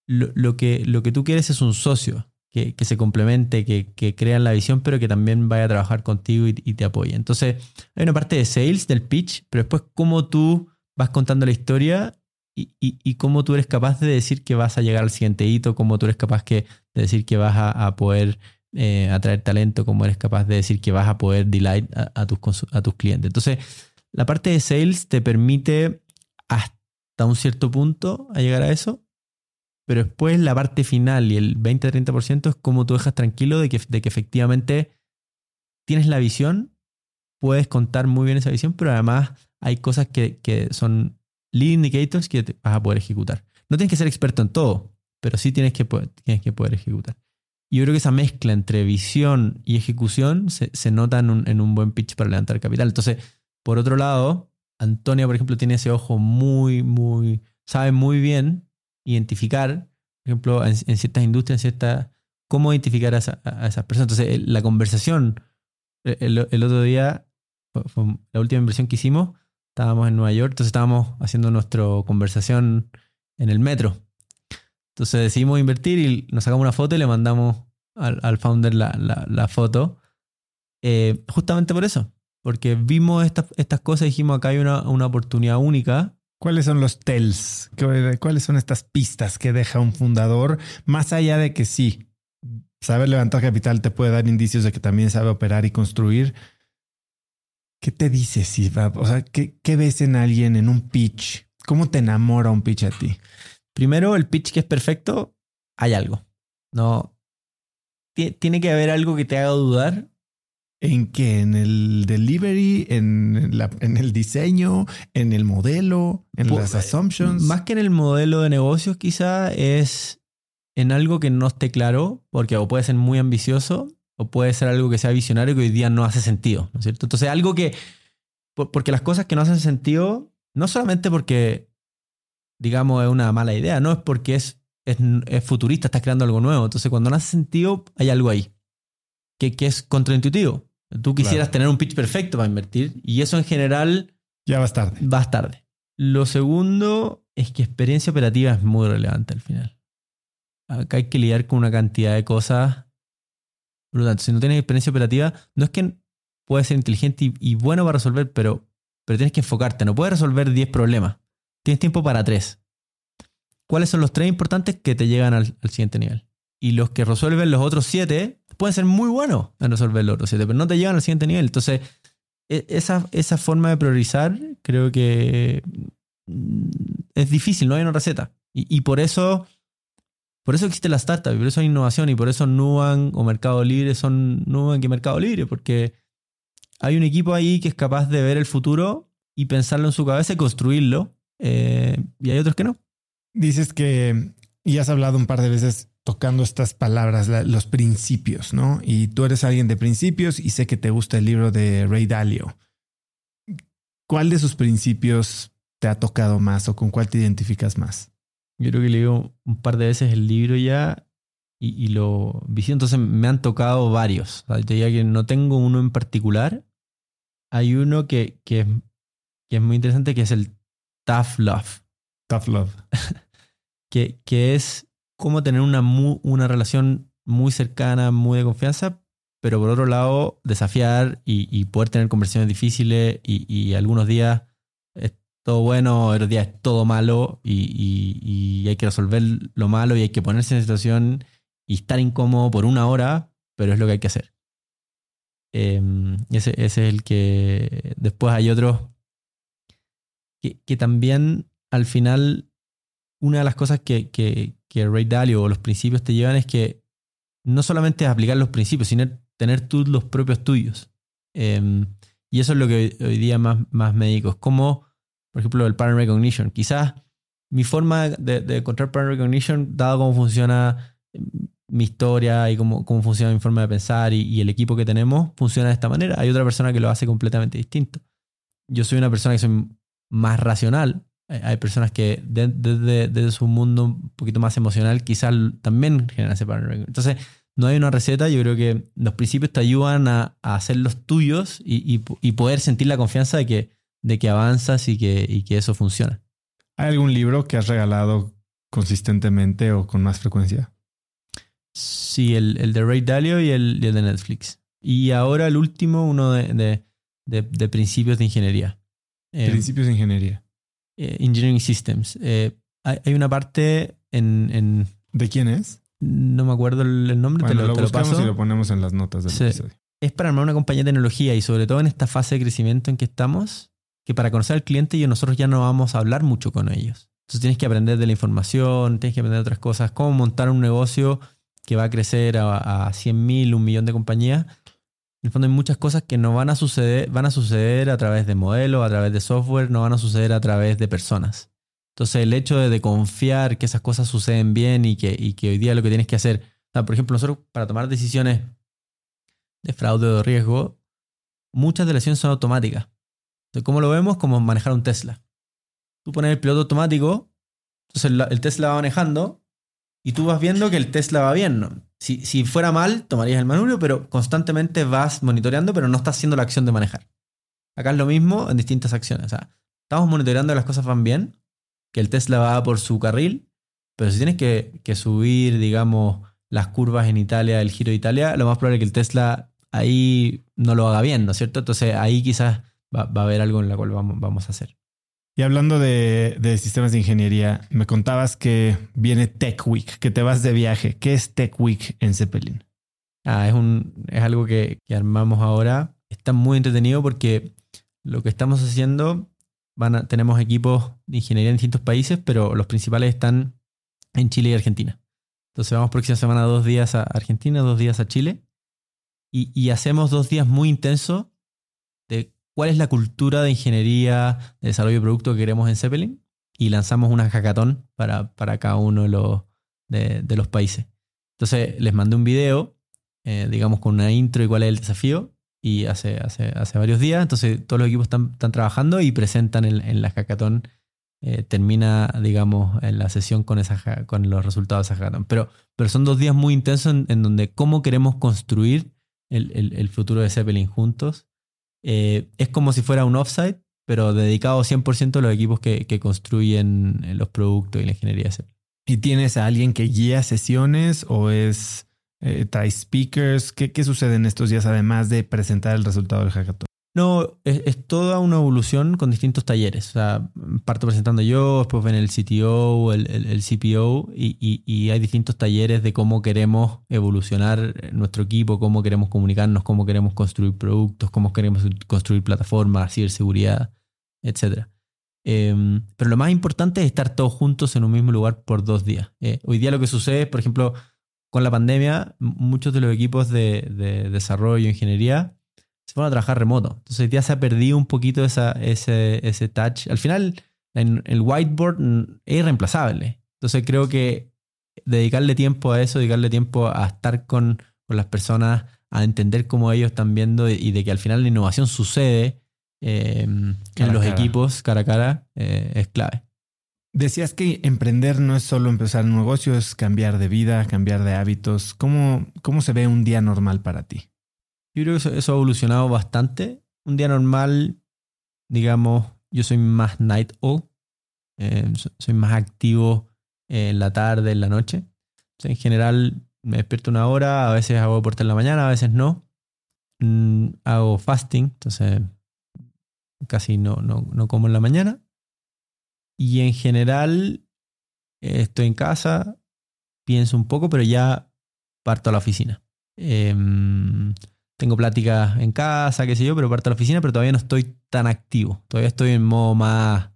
lo, que, lo que tú quieres es un socio que, se complemente, que, que crea la visión, pero que también vaya a trabajar contigo y, te apoye. Entonces, hay una parte de sales, del pitch, pero después cómo tú vas contando la historia y, cómo tú eres capaz de decir que vas a llegar al siguiente hito, cómo tú eres capaz de decir que vas a, poder eh, atraer talento, cómo eres capaz de decir que vas a poder delight a, tus, a tus clientes. Entonces, la parte de sales te permite hasta un cierto punto a llegar a eso, pero después la parte final y el 20-30% es como tú dejas tranquilo de que, de que efectivamente tienes la visión, puedes contar muy bien esa visión, pero además hay cosas que, que son lead indicators que vas a poder ejecutar. No tienes que ser experto en todo, pero sí tienes que, tienes que poder ejecutar. Y yo creo que esa mezcla entre visión y ejecución se, se nota en un, en un, buen pitch para levantar capital. Entonces, por otro lado, Antonia, por ejemplo, tiene ese ojo muy, muy, sabe muy bien identificar, por ejemplo, en, ciertas industrias, en ciertas, cómo identificar a, esas personas. Entonces, la conversación, el, otro día, fue, la última inversión que hicimos, estábamos en Nueva York, entonces estábamos haciendo nuestra conversación en el metro. Entonces decidimos invertir y nos sacamos una foto y le mandamos al, founder la, foto. Eh, justamente por eso, porque vimos estas, estas cosas y dijimos acá hay una, una oportunidad única ¿Cuáles son los tells? ¿Cuáles son estas pistas que deja un fundador? Más allá de que sí, saber levantar capital te puede dar indicios de que también sabe operar y construir. ¿Qué te dice si va? O sea, ¿qué, ¿qué, ves en alguien en un pitch? ¿Cómo te enamora un pitch a ti? Primero, el pitch que es perfecto, hay algo. No. Tiene que haber algo que te haga dudar ¿En qué? ¿En el delivery? ¿En, la, en el diseño? ¿En el modelo? ¿En las assumptions? Más que en el modelo de negocios, quizá es en algo que no esté claro, porque o puede ser muy ambicioso o puede ser algo que sea visionario que hoy día no hace sentido, ¿no es cierto? Entonces, algo que. Porque las cosas que no hacen sentido, no solamente porque digamos, es una mala idea, no es porque es, es, es futurista, estás creando algo nuevo. Entonces, cuando no hace sentido, hay algo ahí que, que es contraintuitivo. Tú quisieras Claro. tener un pitch perfecto para invertir y eso en general Ya vas tarde. vas tarde. Lo segundo es que experiencia operativa es muy relevante al final. Acá hay que lidiar con una cantidad de cosas. Por lo tanto, si no tienes experiencia operativa, no es que puedes ser inteligente y, y bueno para resolver, pero, pero tienes que enfocarte. No puedes resolver 10 problemas. Tienes tiempo para 3. ¿Cuáles son los 3 importantes que te llegan al, al siguiente nivel? Y los que resuelven los otros 7 pueden ser muy buenos en resolver los otros 7, pero no te llegan al siguiente nivel. Entonces, e- esa, esa forma de priorizar creo que mm, es difícil, no hay una receta. Y, por eso por eso existe y por eso hay innovación, y por eso Nubank o Mercado Libre son Nubank y Mercado Libre, porque hay un equipo ahí que es capaz de ver el futuro y pensarlo en su cabeza y construirlo, eh, y hay otros que no. Dices que, y has hablado un par de veces tocando estas palabras, la- los principios, ¿no? Y tú eres alguien de principios y sé que te gusta el libro de Ray Dalio. ¿Cuál de sus principios te ha tocado más o con cuál te identificas más? Yo creo que leí un par de veces el libro ya y, y lo visité, entonces me han tocado varios. O sea, te diría que no tengo uno en particular. Hay uno que, que, es- que es muy interesante, que es el Tough Love, Tough love. que, que es cómo tener una, mu- una relación muy cercana, muy de confianza, pero por otro lado desafiar y, poder tener conversaciones difíciles y, algunos días es todo bueno, otros días es todo malo y, hay que resolver lo malo y hay que ponerse en situación y estar incómodo por una hora, pero es lo que hay que hacer. Eh, ese, ese es el que después hay otros que también al final una de las cosas que, que, que Ray Dalio o los principios te llevan es que no solamente es aplicar los principios, sino tener tú los propios tuyos. Eh, y eso es lo que hoy, día más, más. Es como, por ejemplo, el pattern recognition. Quizás mi forma de, de encontrar pattern recognition, dado cómo funciona eh, mi historia y cómo, cómo funciona mi forma de pensar y, y el equipo que tenemos, funciona de esta manera. Hay otra persona que lo hace completamente distinto. Yo soy una persona que soy más racional. Hay personas que de- desde su mundo un poquito más emocional quizás también generan ese pattern. Entonces, no hay una receta. Yo creo que los principios te ayudan a, a hacer los tuyos y, y- y poder sentir la confianza de que, de que avanzas y que, y que eso funciona. ¿Hay algún libro que has regalado consistentemente o con más frecuencia? Sí, el, el de Ray Dalio y el, el de Netflix. Y ahora el último, uno de, de- de- de principios de ingeniería. Eh, Principios de ingeniería. Eh, Engineering Systems. Eh, hay, hay una parte en, en- ¿De quién es? No me acuerdo el, el nombre, Bueno, te lo, lo te lo paso. y lo ponemos en las notas del Sí. episodio. es para armar una compañía de tecnología y sobre todo en esta fase de crecimiento en que estamos, que para conocer al cliente y nosotros ya no vamos a hablar mucho con ellos. Entonces tienes que aprender de la información, tienes que aprender de otras cosas, cómo montar un negocio que va a crecer a, a 100 mil, un millón de compañías. En el fondo hay muchas cosas que no van a suceder, van a suceder a través de modelos, a través de software, no van a suceder a través de personas. Entonces el hecho de, confiar que esas cosas suceden bien y que, hoy día lo que tienes que hacer, por ejemplo, nosotros para tomar decisiones de fraude o de riesgo, muchas de las decisiones son automáticas. Entonces, ¿cómo lo vemos? Como manejar un Tesla. Tú pones el piloto automático, entonces la- el Tesla va manejando y tú vas viendo que el Tesla va bien. ¿no? Si, fuera mal, tomarías el manubrio, pero constantemente vas monitoreando, pero no estás haciendo la acción de manejar. Acá es lo mismo en distintas acciones. O sea, estamos monitoreando que las cosas van bien, que el Tesla va por su carril, pero si tienes que, subir, digamos, las curvas en Italia, el giro de Italia, lo más probable es que el Tesla ahí no lo haga bien, ¿no es cierto? Entonces ahí quizás va, a haber algo en lo cual vamos a hacer. Y hablando de, de sistemas de ingeniería, me contabas que viene Tech Week, que te vas de viaje. ¿Qué es Tech Week en Zeppelin? Ah, es, un, es algo que, armamos ahora. Está muy entretenido porque lo que estamos haciendo, tenemos equipos de ingeniería en distintos países, pero los principales están en Chile y Argentina. Entonces vamos próxima semana dos días a Argentina, dos días a Chile. Y, y hacemos dos días muy intensos cuál es la cultura de ingeniería, de desarrollo de producto que queremos en Zeppelin. Y lanzamos una hackathon para, para cada uno de los, de, los países. Entonces les mandé un video eh, digamos, con una intro y cuál es el desafío. Y hace, hace, hace varios días, entonces todos los equipos están, trabajando y presentan en, la hackathon eh, termina, digamos, en la sesión con, esa, con los resultados de esa hackathon. Pero, pero son dos días muy intensos en, donde cómo queremos construir el, futuro de Zeppelin juntos. Eh, es como si fuera un offsite, pero dedicado 100% a los equipos que, construyen los productos y la ingeniería. ¿Y tienes a alguien que guía sesiones o es eh, speakers? ¿Qué, ¿Qué, sucede en estos días además de presentar el resultado del hackathon? No, es, toda una evolución con distintos talleres. O sea, parto presentando yo, después ven el CTO, el, el, CPO, y, y, hay distintos talleres de cómo queremos evolucionar nuestro equipo, cómo queremos comunicarnos, cómo queremos construir productos, cómo queremos construir plataformas, ciberseguridad, etc. Em, pero lo más importante es estar todos juntos en un mismo lugar por dos días. Eh, hoy día lo que sucede, por ejemplo, con la pandemia, muchos de los equipos de, de desarrollo, ingeniería, se fueron a trabajar remoto. Entonces ya se ha perdido un poquito esa, ese, ese touch. Al final, el whiteboard es irreemplazable. Entonces creo que dedicarle tiempo a eso, dedicarle tiempo a estar con, con las personas, a entender cómo ellos están viendo y de que al final la innovación sucede eh, en los equipos cara a cara eh, es clave. Decías que emprender no es solo empezar un negocio, es cambiar de vida, cambiar de hábitos. ¿Cómo, cómo se ve un día normal para ti? Yo creo que eso, ha evolucionado bastante. Un día normal, digamos, yo soy más night owl. Eh, soy más activo en la tarde, en la noche. en general me despierto una hora, a veces hago deporte en la mañana, a veces no. Mm, hago fasting, entonces casi no, no, no, como en la mañana. Y en general estoy en casa, pienso un poco, pero ya parto a la oficina. Eh, tengo pláticas en casa, qué sé yo, pero parto a la oficina, pero todavía no estoy tan activo. Todavía estoy en modo más,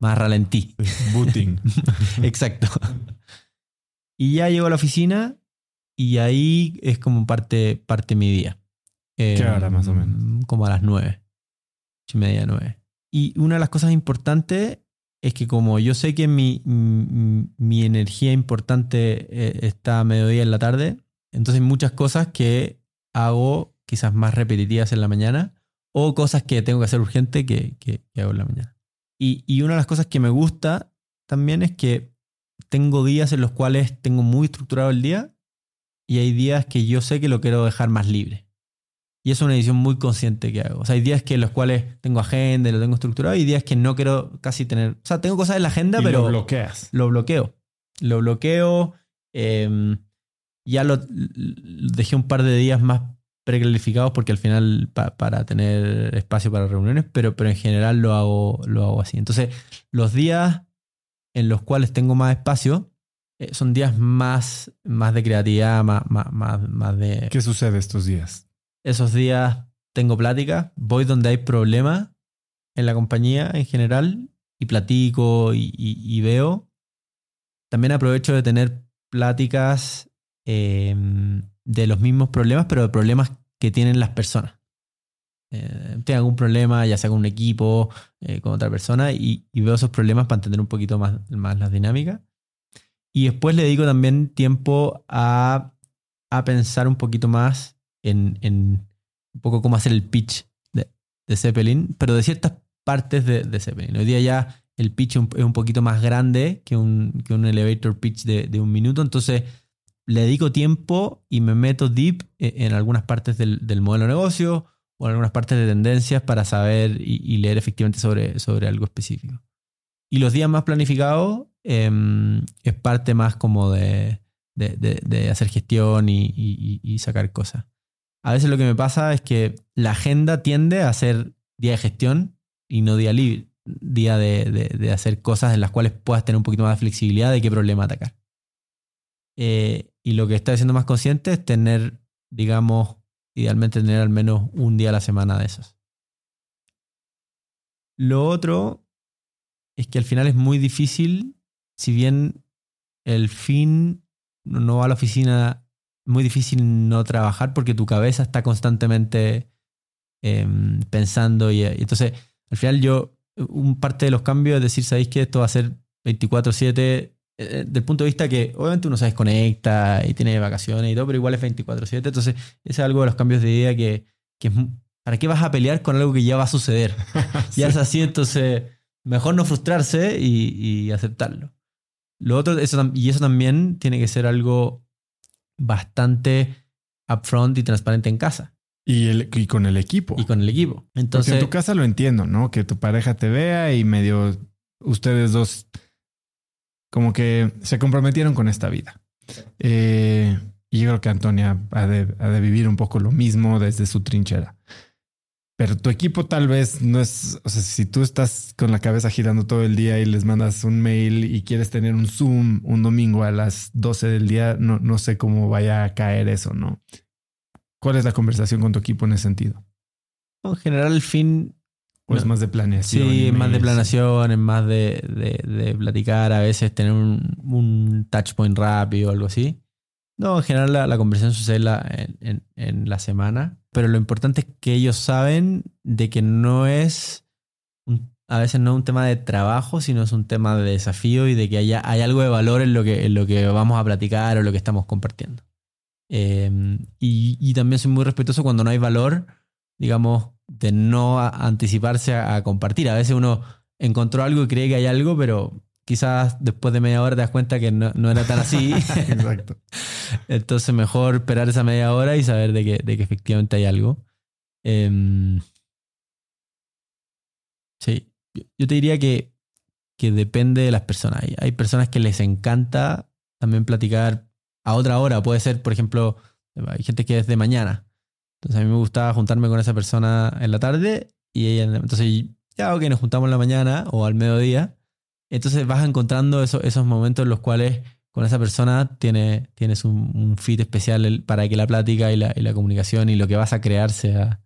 más ralentí. Booting. Exacto. Y ya llego a la oficina y ahí es como parte, parte de mi día. ¿Qué hora más o menos? Em, como a las nueve. Y media, nueve. Y una de las cosas importantes es que como yo sé que mi, mi energía importante eh, está a mediodía en la tarde, entonces hay muchas cosas que hago quizás más repetitivas en la mañana o cosas que tengo que hacer urgente que, que, hago en la mañana. Y, y, una de las cosas que me gusta también es que tengo días en los cuales tengo muy estructurado el día y hay días que yo sé que lo quiero dejar más libre. Y es una decisión muy consciente que hago. O sea, hay días que en los cuales tengo agenda lo tengo estructurado y días que no quiero casi tener... O sea, tengo cosas en la agenda, pero... Lo bloqueas. Lo bloqueo. Lo bloqueo. Eh, ya lo, dejé un par de días más preclarificados porque al final para tener espacio para reuniones, pero, pero en general lo hago, lo hago así. Entonces, los días en los cuales tengo más espacio eh, son días más, más de creatividad, más, más, más, de... ¿Qué sucede estos días? Esos días tengo plática, voy donde hay problemas en la compañía en general y platico y, y veo. También aprovecho de tener pláticas Em, de los mismos problemas, pero de problemas que tienen las personas. Eh, tengo algún problema, ya sea con un equipo, eh, con otra persona, y, veo esos problemas para entender un poquito más, más las dinámicas. Y después le dedico también tiempo a, a pensar un poquito más en, en, un poco cómo hacer el pitch de, de Zeppelin, pero de ciertas partes de, de, Zeppelin. Hoy día ya el pitch es un poquito más grande que un, que un elevator pitch de, de un minuto, entonces le dedico tiempo y me meto deep e, en algunas partes del, modelo de negocio o en algunas partes de tendencias para saber y, leer efectivamente sobre, sobre algo específico. Y los días más planificados em, es parte más como de, hacer gestión y, sacar cosas. A veces lo que me pasa es que la agenda tiende a ser día de gestión y no día libre, día de, hacer cosas en las cuales puedas tener un poquito más de flexibilidad de qué problema atacar. Eh, y lo que está siendo más consciente es tener, digamos, idealmente tener al menos un día a la semana de esos. Lo otro es que al final es muy difícil, si bien el fin no va a la oficina, muy difícil no trabajar porque tu cabeza está constantemente em, pensando y, y, entonces al final yo, un parte de los cambios es decir, sabéis que esto va a ser 24/7 eh, del punto de vista que obviamente uno se desconecta y tiene vacaciones y todo, pero igual es 24/7. Entonces, ese es algo de los cambios de idea que, que ¿para qué vas a pelear con algo que ya va a suceder? Ya es así, entonces mejor no frustrarse y, y aceptarlo. Lo otro, eso, y eso también tiene que ser algo bastante upfront y transparente en casa. Y, el, y con el equipo. Y con el equipo. Entonces, Porque en tu casa lo entiendo, ¿no? Que tu pareja te vea y medio ustedes dos como que se comprometieron con esta vida. Eh, y yo creo que Antonia ha de, ha de vivir un poco lo mismo desde su trinchera. Pero tu equipo tal vez no es, o sea, si tú estás con la cabeza girando todo el día y les mandas un mail y quieres tener un Zoom un domingo a las 12 del día, no, no sé cómo vaya a caer eso, ¿no? ¿Cuál es la conversación con tu equipo en ese sentido? en general, el fin. ¿O es más de planeación? Sí, más de planeación, es más de, de- de platicar, a veces tener un, un touch point rápido o algo así. No, en general la, la conversación sucede en la, en, en- en la semana, pero lo importante es que ellos saben de que no es, un- a veces no es un tema de trabajo, sino es un tema de desafío y de que haya, hay algo de valor en lo, que, en lo que vamos a platicar o lo que estamos compartiendo. Eh, y, y también soy muy respetuoso cuando no hay valor, digamos, de no anticiparse a, a compartir. A veces uno encontró algo y cree que hay algo, pero quizás después de media hora te das cuenta que no, no era tan así. Exacto. Entonces mejor esperar esa media hora y saber de que, de que efectivamente hay algo. Em, sí, yo, yo te diría que, que depende de las personas. Hay, hay personas que les encanta también platicar a otra hora. Puede ser, por ejemplo, hay gente que es de mañana. Entonces a mí me gustaba juntarme con esa persona en la tarde y ella, en la- entonces ya, ok, nos juntamos en la mañana o al mediodía. Entonces vas encontrando esos, esos momentos en los cuales con esa persona tiene, tienes un, un fit especial para que la plática y la, y la comunicación y lo que vas a crear sea,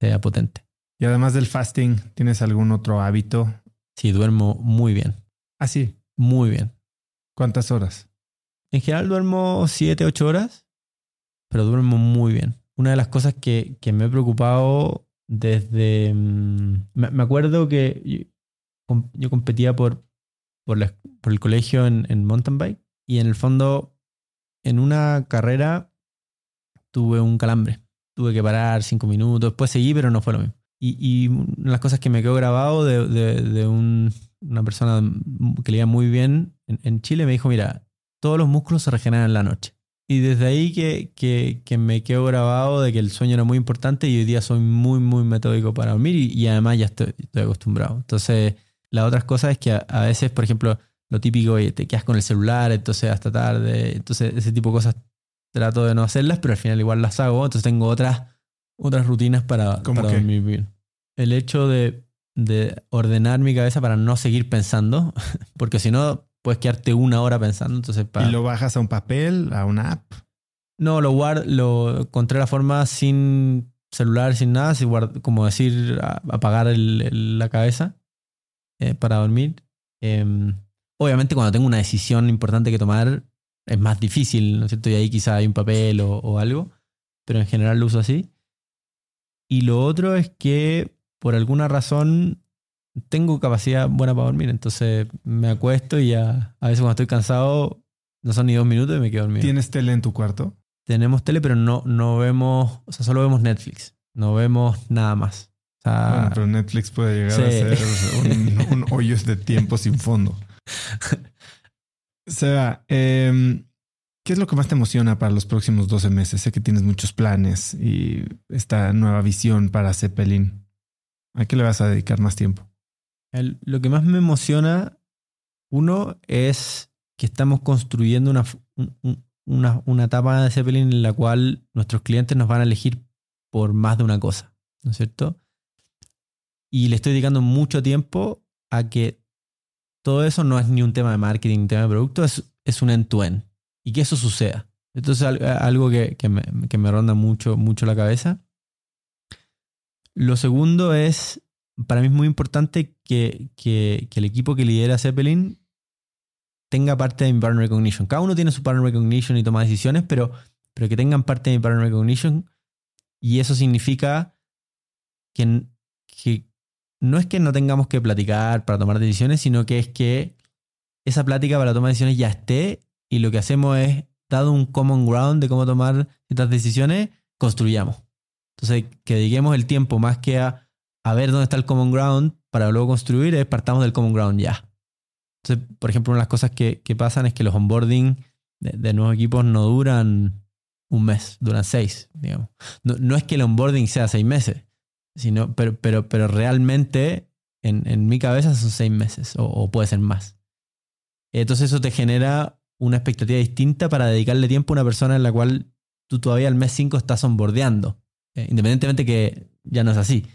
sea potente. Y además del fasting, ¿tienes algún otro hábito? Sí, duermo muy bien, Ah, sí. muy bien. ¿Cuántas horas? En general duermo 7, 8 horas, pero duermo muy bien. Una de las cosas que, que me he preocupado desde... mm, Me, me acuerdo que yo, com- yo competía por, por, el colegio en, en mountain bike y en el fondo en una carrera tuve un calambre. Tuve que parar cinco minutos, después seguí, pero no fue lo mismo. Y, y una de las cosas que me quedó grabado de, de- de un- una persona que leía muy bien en, en Chile me dijo, mira, todos los músculos se regeneran en la noche. Y desde ahí que, que, que me quedó grabado de que el sueño era muy importante y hoy día soy muy, muy metódico para dormir y, y además ya estoy, estoy acostumbrado. Entonces, la otra cosa es que a, a veces, por ejemplo, lo típico, oye, te quedas con el celular, entonces hasta tarde, entonces ese tipo de cosas trato de no hacerlas, pero al final igual las hago, entonces tengo otras, otras rutinas para, ¿Cómo para dormir bien. El hecho de, de ordenar mi cabeza para no seguir pensando, porque si no puedes quedarte una hora pensando, entonces para... ¿Y lo bajas a un papel, a una app? No, lo guard, lo encontré la forma sin celular, sin nada, sin guard- como decir, a- apagar el- el- la cabeza eh, para dormir. Em, obviamente cuando tengo una decisión importante que tomar es más difícil, ¿no es cierto? Y ahí quizá hay un papel o, o algo, pero en general lo uso así. Y lo otro es que por alguna razón tengo capacidad buena para dormir, entonces me acuesto y ya a veces cuando estoy cansado no son ni dos minutos y me quedo dormido. ¿Tienes tele en tu cuarto? Tenemos tele, pero no, no vemos, o sea, solo vemos Netflix. No vemos nada más. O sea, Bueno, pero Netflix puede llegar sí. a ser un, un hoyos de tiempo sin fondo. Seba, em, ¿qué es lo que más te emociona para los próximos 12 meses? Sé que tienes muchos planes y esta nueva visión para Zeppelin. ¿A qué le vas a dedicar más tiempo? Lo que más me emociona, uno, es que estamos construyendo una, una, una etapa de Zeppelin en la cual nuestros clientes nos van a elegir por más de una cosa, ¿no es cierto? Y le estoy dedicando mucho tiempo a que todo eso no es ni un tema de marketing, ni un tema de producto, es, es un end-to-end. Y que eso suceda. Entonces, al- algo que, que me, que me ronda mucho, mucho la cabeza. Lo segundo es, para mí es muy importante que, que- el equipo que lidera Zeppelin tenga parte de mi pattern recognition. Cada uno tiene su pattern recognition y toma decisiones, pero, pero que tengan parte de mi pattern recognition. Y eso significa que, que no es que no tengamos que platicar para tomar decisiones, sino que es que esa plática para tomar decisiones ya esté y lo que hacemos es, dado un common ground de cómo tomar estas decisiones, construyamos. Entonces, que dediquemos el tiempo más que a, a ver dónde está el common ground para luego construir es partamos del common ground ya. Entonces, por ejemplo, una de las cosas que, que pasan es que los onboarding de, nuevos equipos no duran un mes, duran seis, digamos. No, no, es que el onboarding sea seis meses, sino, pero, pero, pero realmente en, en mi cabeza son seis meses o, puede ser más. Entonces eso te genera una expectativa distinta para dedicarle tiempo a una persona en la cual tú todavía al mes 5 estás onboardeando, eh, independientemente que ya no es así.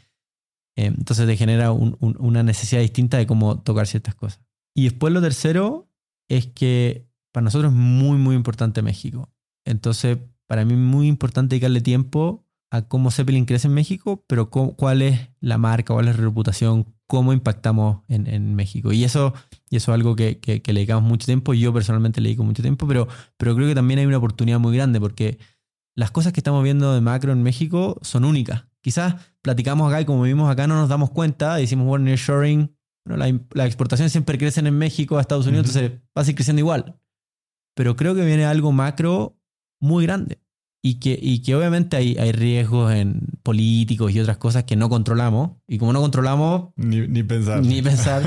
Eh, entonces te genera un, un, una necesidad distinta de cómo tocar ciertas cosas. Y después lo tercero es que para nosotros es muy, muy importante México. Entonces, para mí es muy importante dedicarle tiempo a cómo Zeppelin crece en México, pero cuál es la marca, cuál es la reputación, cómo impactamos en, México. Y eso, y eso es algo que, que, que, le dedicamos mucho tiempo. Yo personalmente le dedico mucho tiempo, pero, pero creo que también hay una oportunidad muy grande porque las cosas que estamos viendo de macro en México son únicas. Quizás platicamos acá y como vivimos acá no nos damos cuenta, decimos, bueno, nearshoring, bueno, la, la exportación siempre crecen en México a Estados Unidos, uh -huh. entonces va a seguir creciendo igual. Pero creo que viene algo macro muy grande y que, y que obviamente hay, hay riesgos en políticos y otras cosas que no controlamos. Y como no controlamos... Ni, ni pensar. Ni pensar.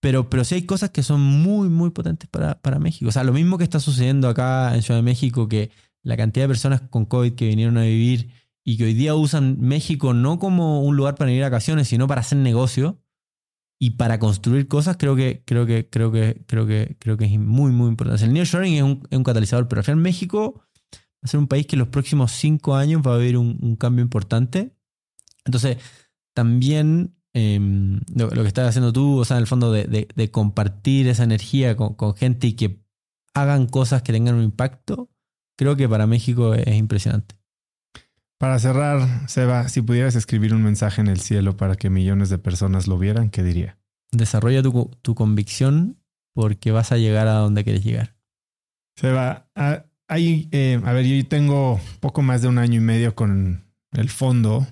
pero, pero sí hay cosas que son muy, muy potentes para, para México. O sea, lo mismo que está sucediendo acá en Ciudad de México, que la cantidad de personas con COVID que vinieron a vivir y que hoy día usan México no como un lugar para ir a vacaciones, sino para hacer negocio y para construir cosas, creo que, creo que, creo que, creo que, creo que es muy, muy importante. El nearshoring es un, es un catalizador, pero al final México va a ser un país que en los próximos cinco años va a haber un, un cambio importante. Entonces, también eh, lo, lo, que estás haciendo tú, o sea, en el fondo de, de, de compartir esa energía con, con, gente y que hagan cosas que tengan un impacto, creo que para México es impresionante. Para cerrar, Seba, si pudieras escribir un mensaje en el cielo para que millones de personas lo vieran, ¿qué diría? Desarrolla tu, tu convicción porque vas a llegar a donde quieres llegar. Seba, hay, eh, a ver, yo tengo poco más de un año y medio con el fondo,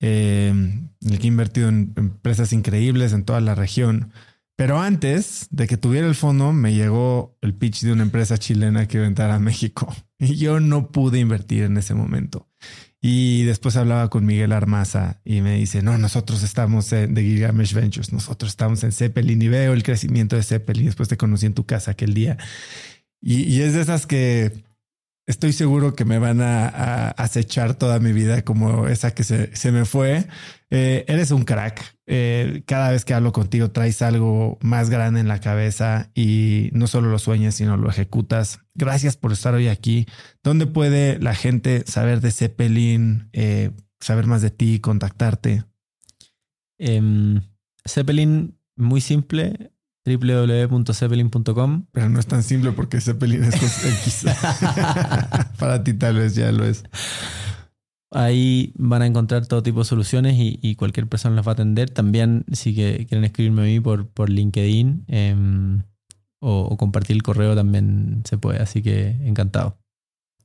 eh, en el que he invertido en empresas increíbles en toda la región. Pero antes de que tuviera el fondo, me llegó el pitch de una empresa chilena que iba a entrar a México y yo no pude invertir en ese momento. Y después hablaba con Miguel Armaza y me dice, no, nosotros estamos en, de Gigamesh Ventures, nosotros estamos en Zeppelin y veo el crecimiento de Zeppelin. Después te conocí en tu casa aquel día. Y, y es de esas que estoy seguro que me van a, a, acechar toda mi vida como esa que se, se me fue. Eh, eres un crack. Eh, cada vez que hablo contigo traes algo más grande en la cabeza y no solo lo sueñas, sino lo ejecutas. Gracias por estar hoy aquí. ¿Dónde puede la gente saber de Zeppelin, eh, saber más de ti, contactarte? Um, Zeppelin, muy simple, www.zeppelin.com. Pero no es tan simple porque Zeppelin es X. Para ti tal vez ya lo es. Ahí van a encontrar todo tipo de soluciones y, y cualquier persona las va a atender. También si que, quieren escribirme a mí por, por LinkedIn eh, o, o, compartir el correo también se puede. Así que encantado.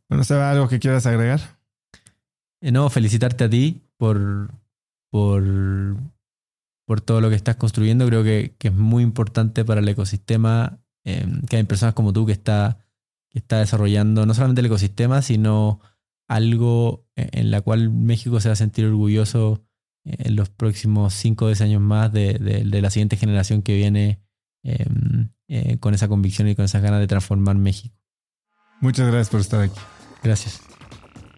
Bueno, ¿se va algo que quieras agregar? Eh, no, felicitarte a ti por, por por todo lo que estás construyendo. Creo que, que es muy importante para el ecosistema eh, que hay personas como tú que está, que está desarrollando no solamente el ecosistema, sino algo en la cual México se va a sentir orgulloso en los próximos 5 o 10 años más de, de, de, la siguiente generación que viene eh, eh, con esa convicción y con esas ganas de transformar México. Muchas gracias por estar aquí. Gracias.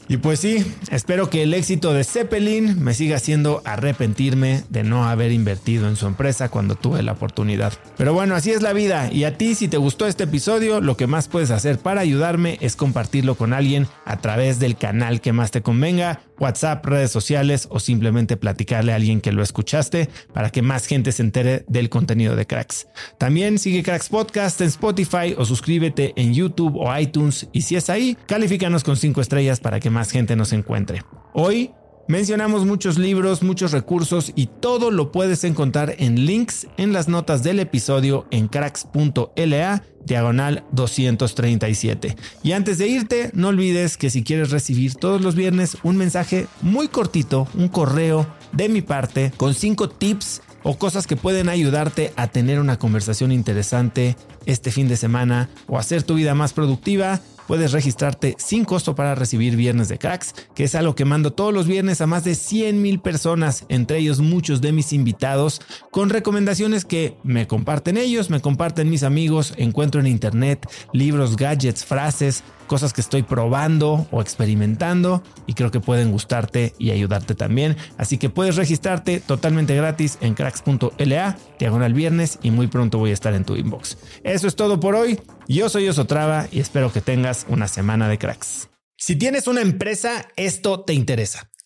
Y pues sí, espero que el éxito de Zeppelin me siga haciendo arrepentirme de no haber invertido en su empresa cuando tuve la oportunidad. Pero bueno, así es la vida y a ti si te gustó este episodio, lo que más puedes hacer para ayudarme es compartirlo con alguien a través del canal que más te convenga, WhatsApp, redes sociales o simplemente platicarle a alguien que lo escuchaste para que más gente se entere del contenido de Cracks. También sigue Cracks Podcast en Spotify o suscríbete en YouTube o iTunes y si es ahí, califícanos con 5 estrellas para que más gente nos encuentre. Hoy mencionamos muchos libros, muchos recursos y todo lo puedes encontrar en links en las notas del episodio en cracks.la diagonal 237. Y antes de irte, no olvides que si quieres recibir todos los viernes un mensaje muy cortito, un correo de mi parte con 5 tips o cosas que pueden ayudarte a tener una conversación interesante este fin de semana o hacer tu vida más productiva, puedes registrarte sin costo para recibir Viernes de Cracks, que es algo que mando todos los viernes a más de 100 mil personas, entre ellos muchos de mis invitados, con recomendaciones que me comparten ellos, me comparten mis amigos, encuentro en internet libros, gadgets, frases, cosas que estoy probando o experimentando y creo que pueden gustarte y ayudarte también. Así que puedes registrarte totalmente gratis en cracks.la, diagonal viernes y muy pronto voy a estar en tu inbox. Eso es todo por hoy. Yo soy Osotrava y espero que tengas una semana de cracks. Si tienes una empresa, esto te interesa.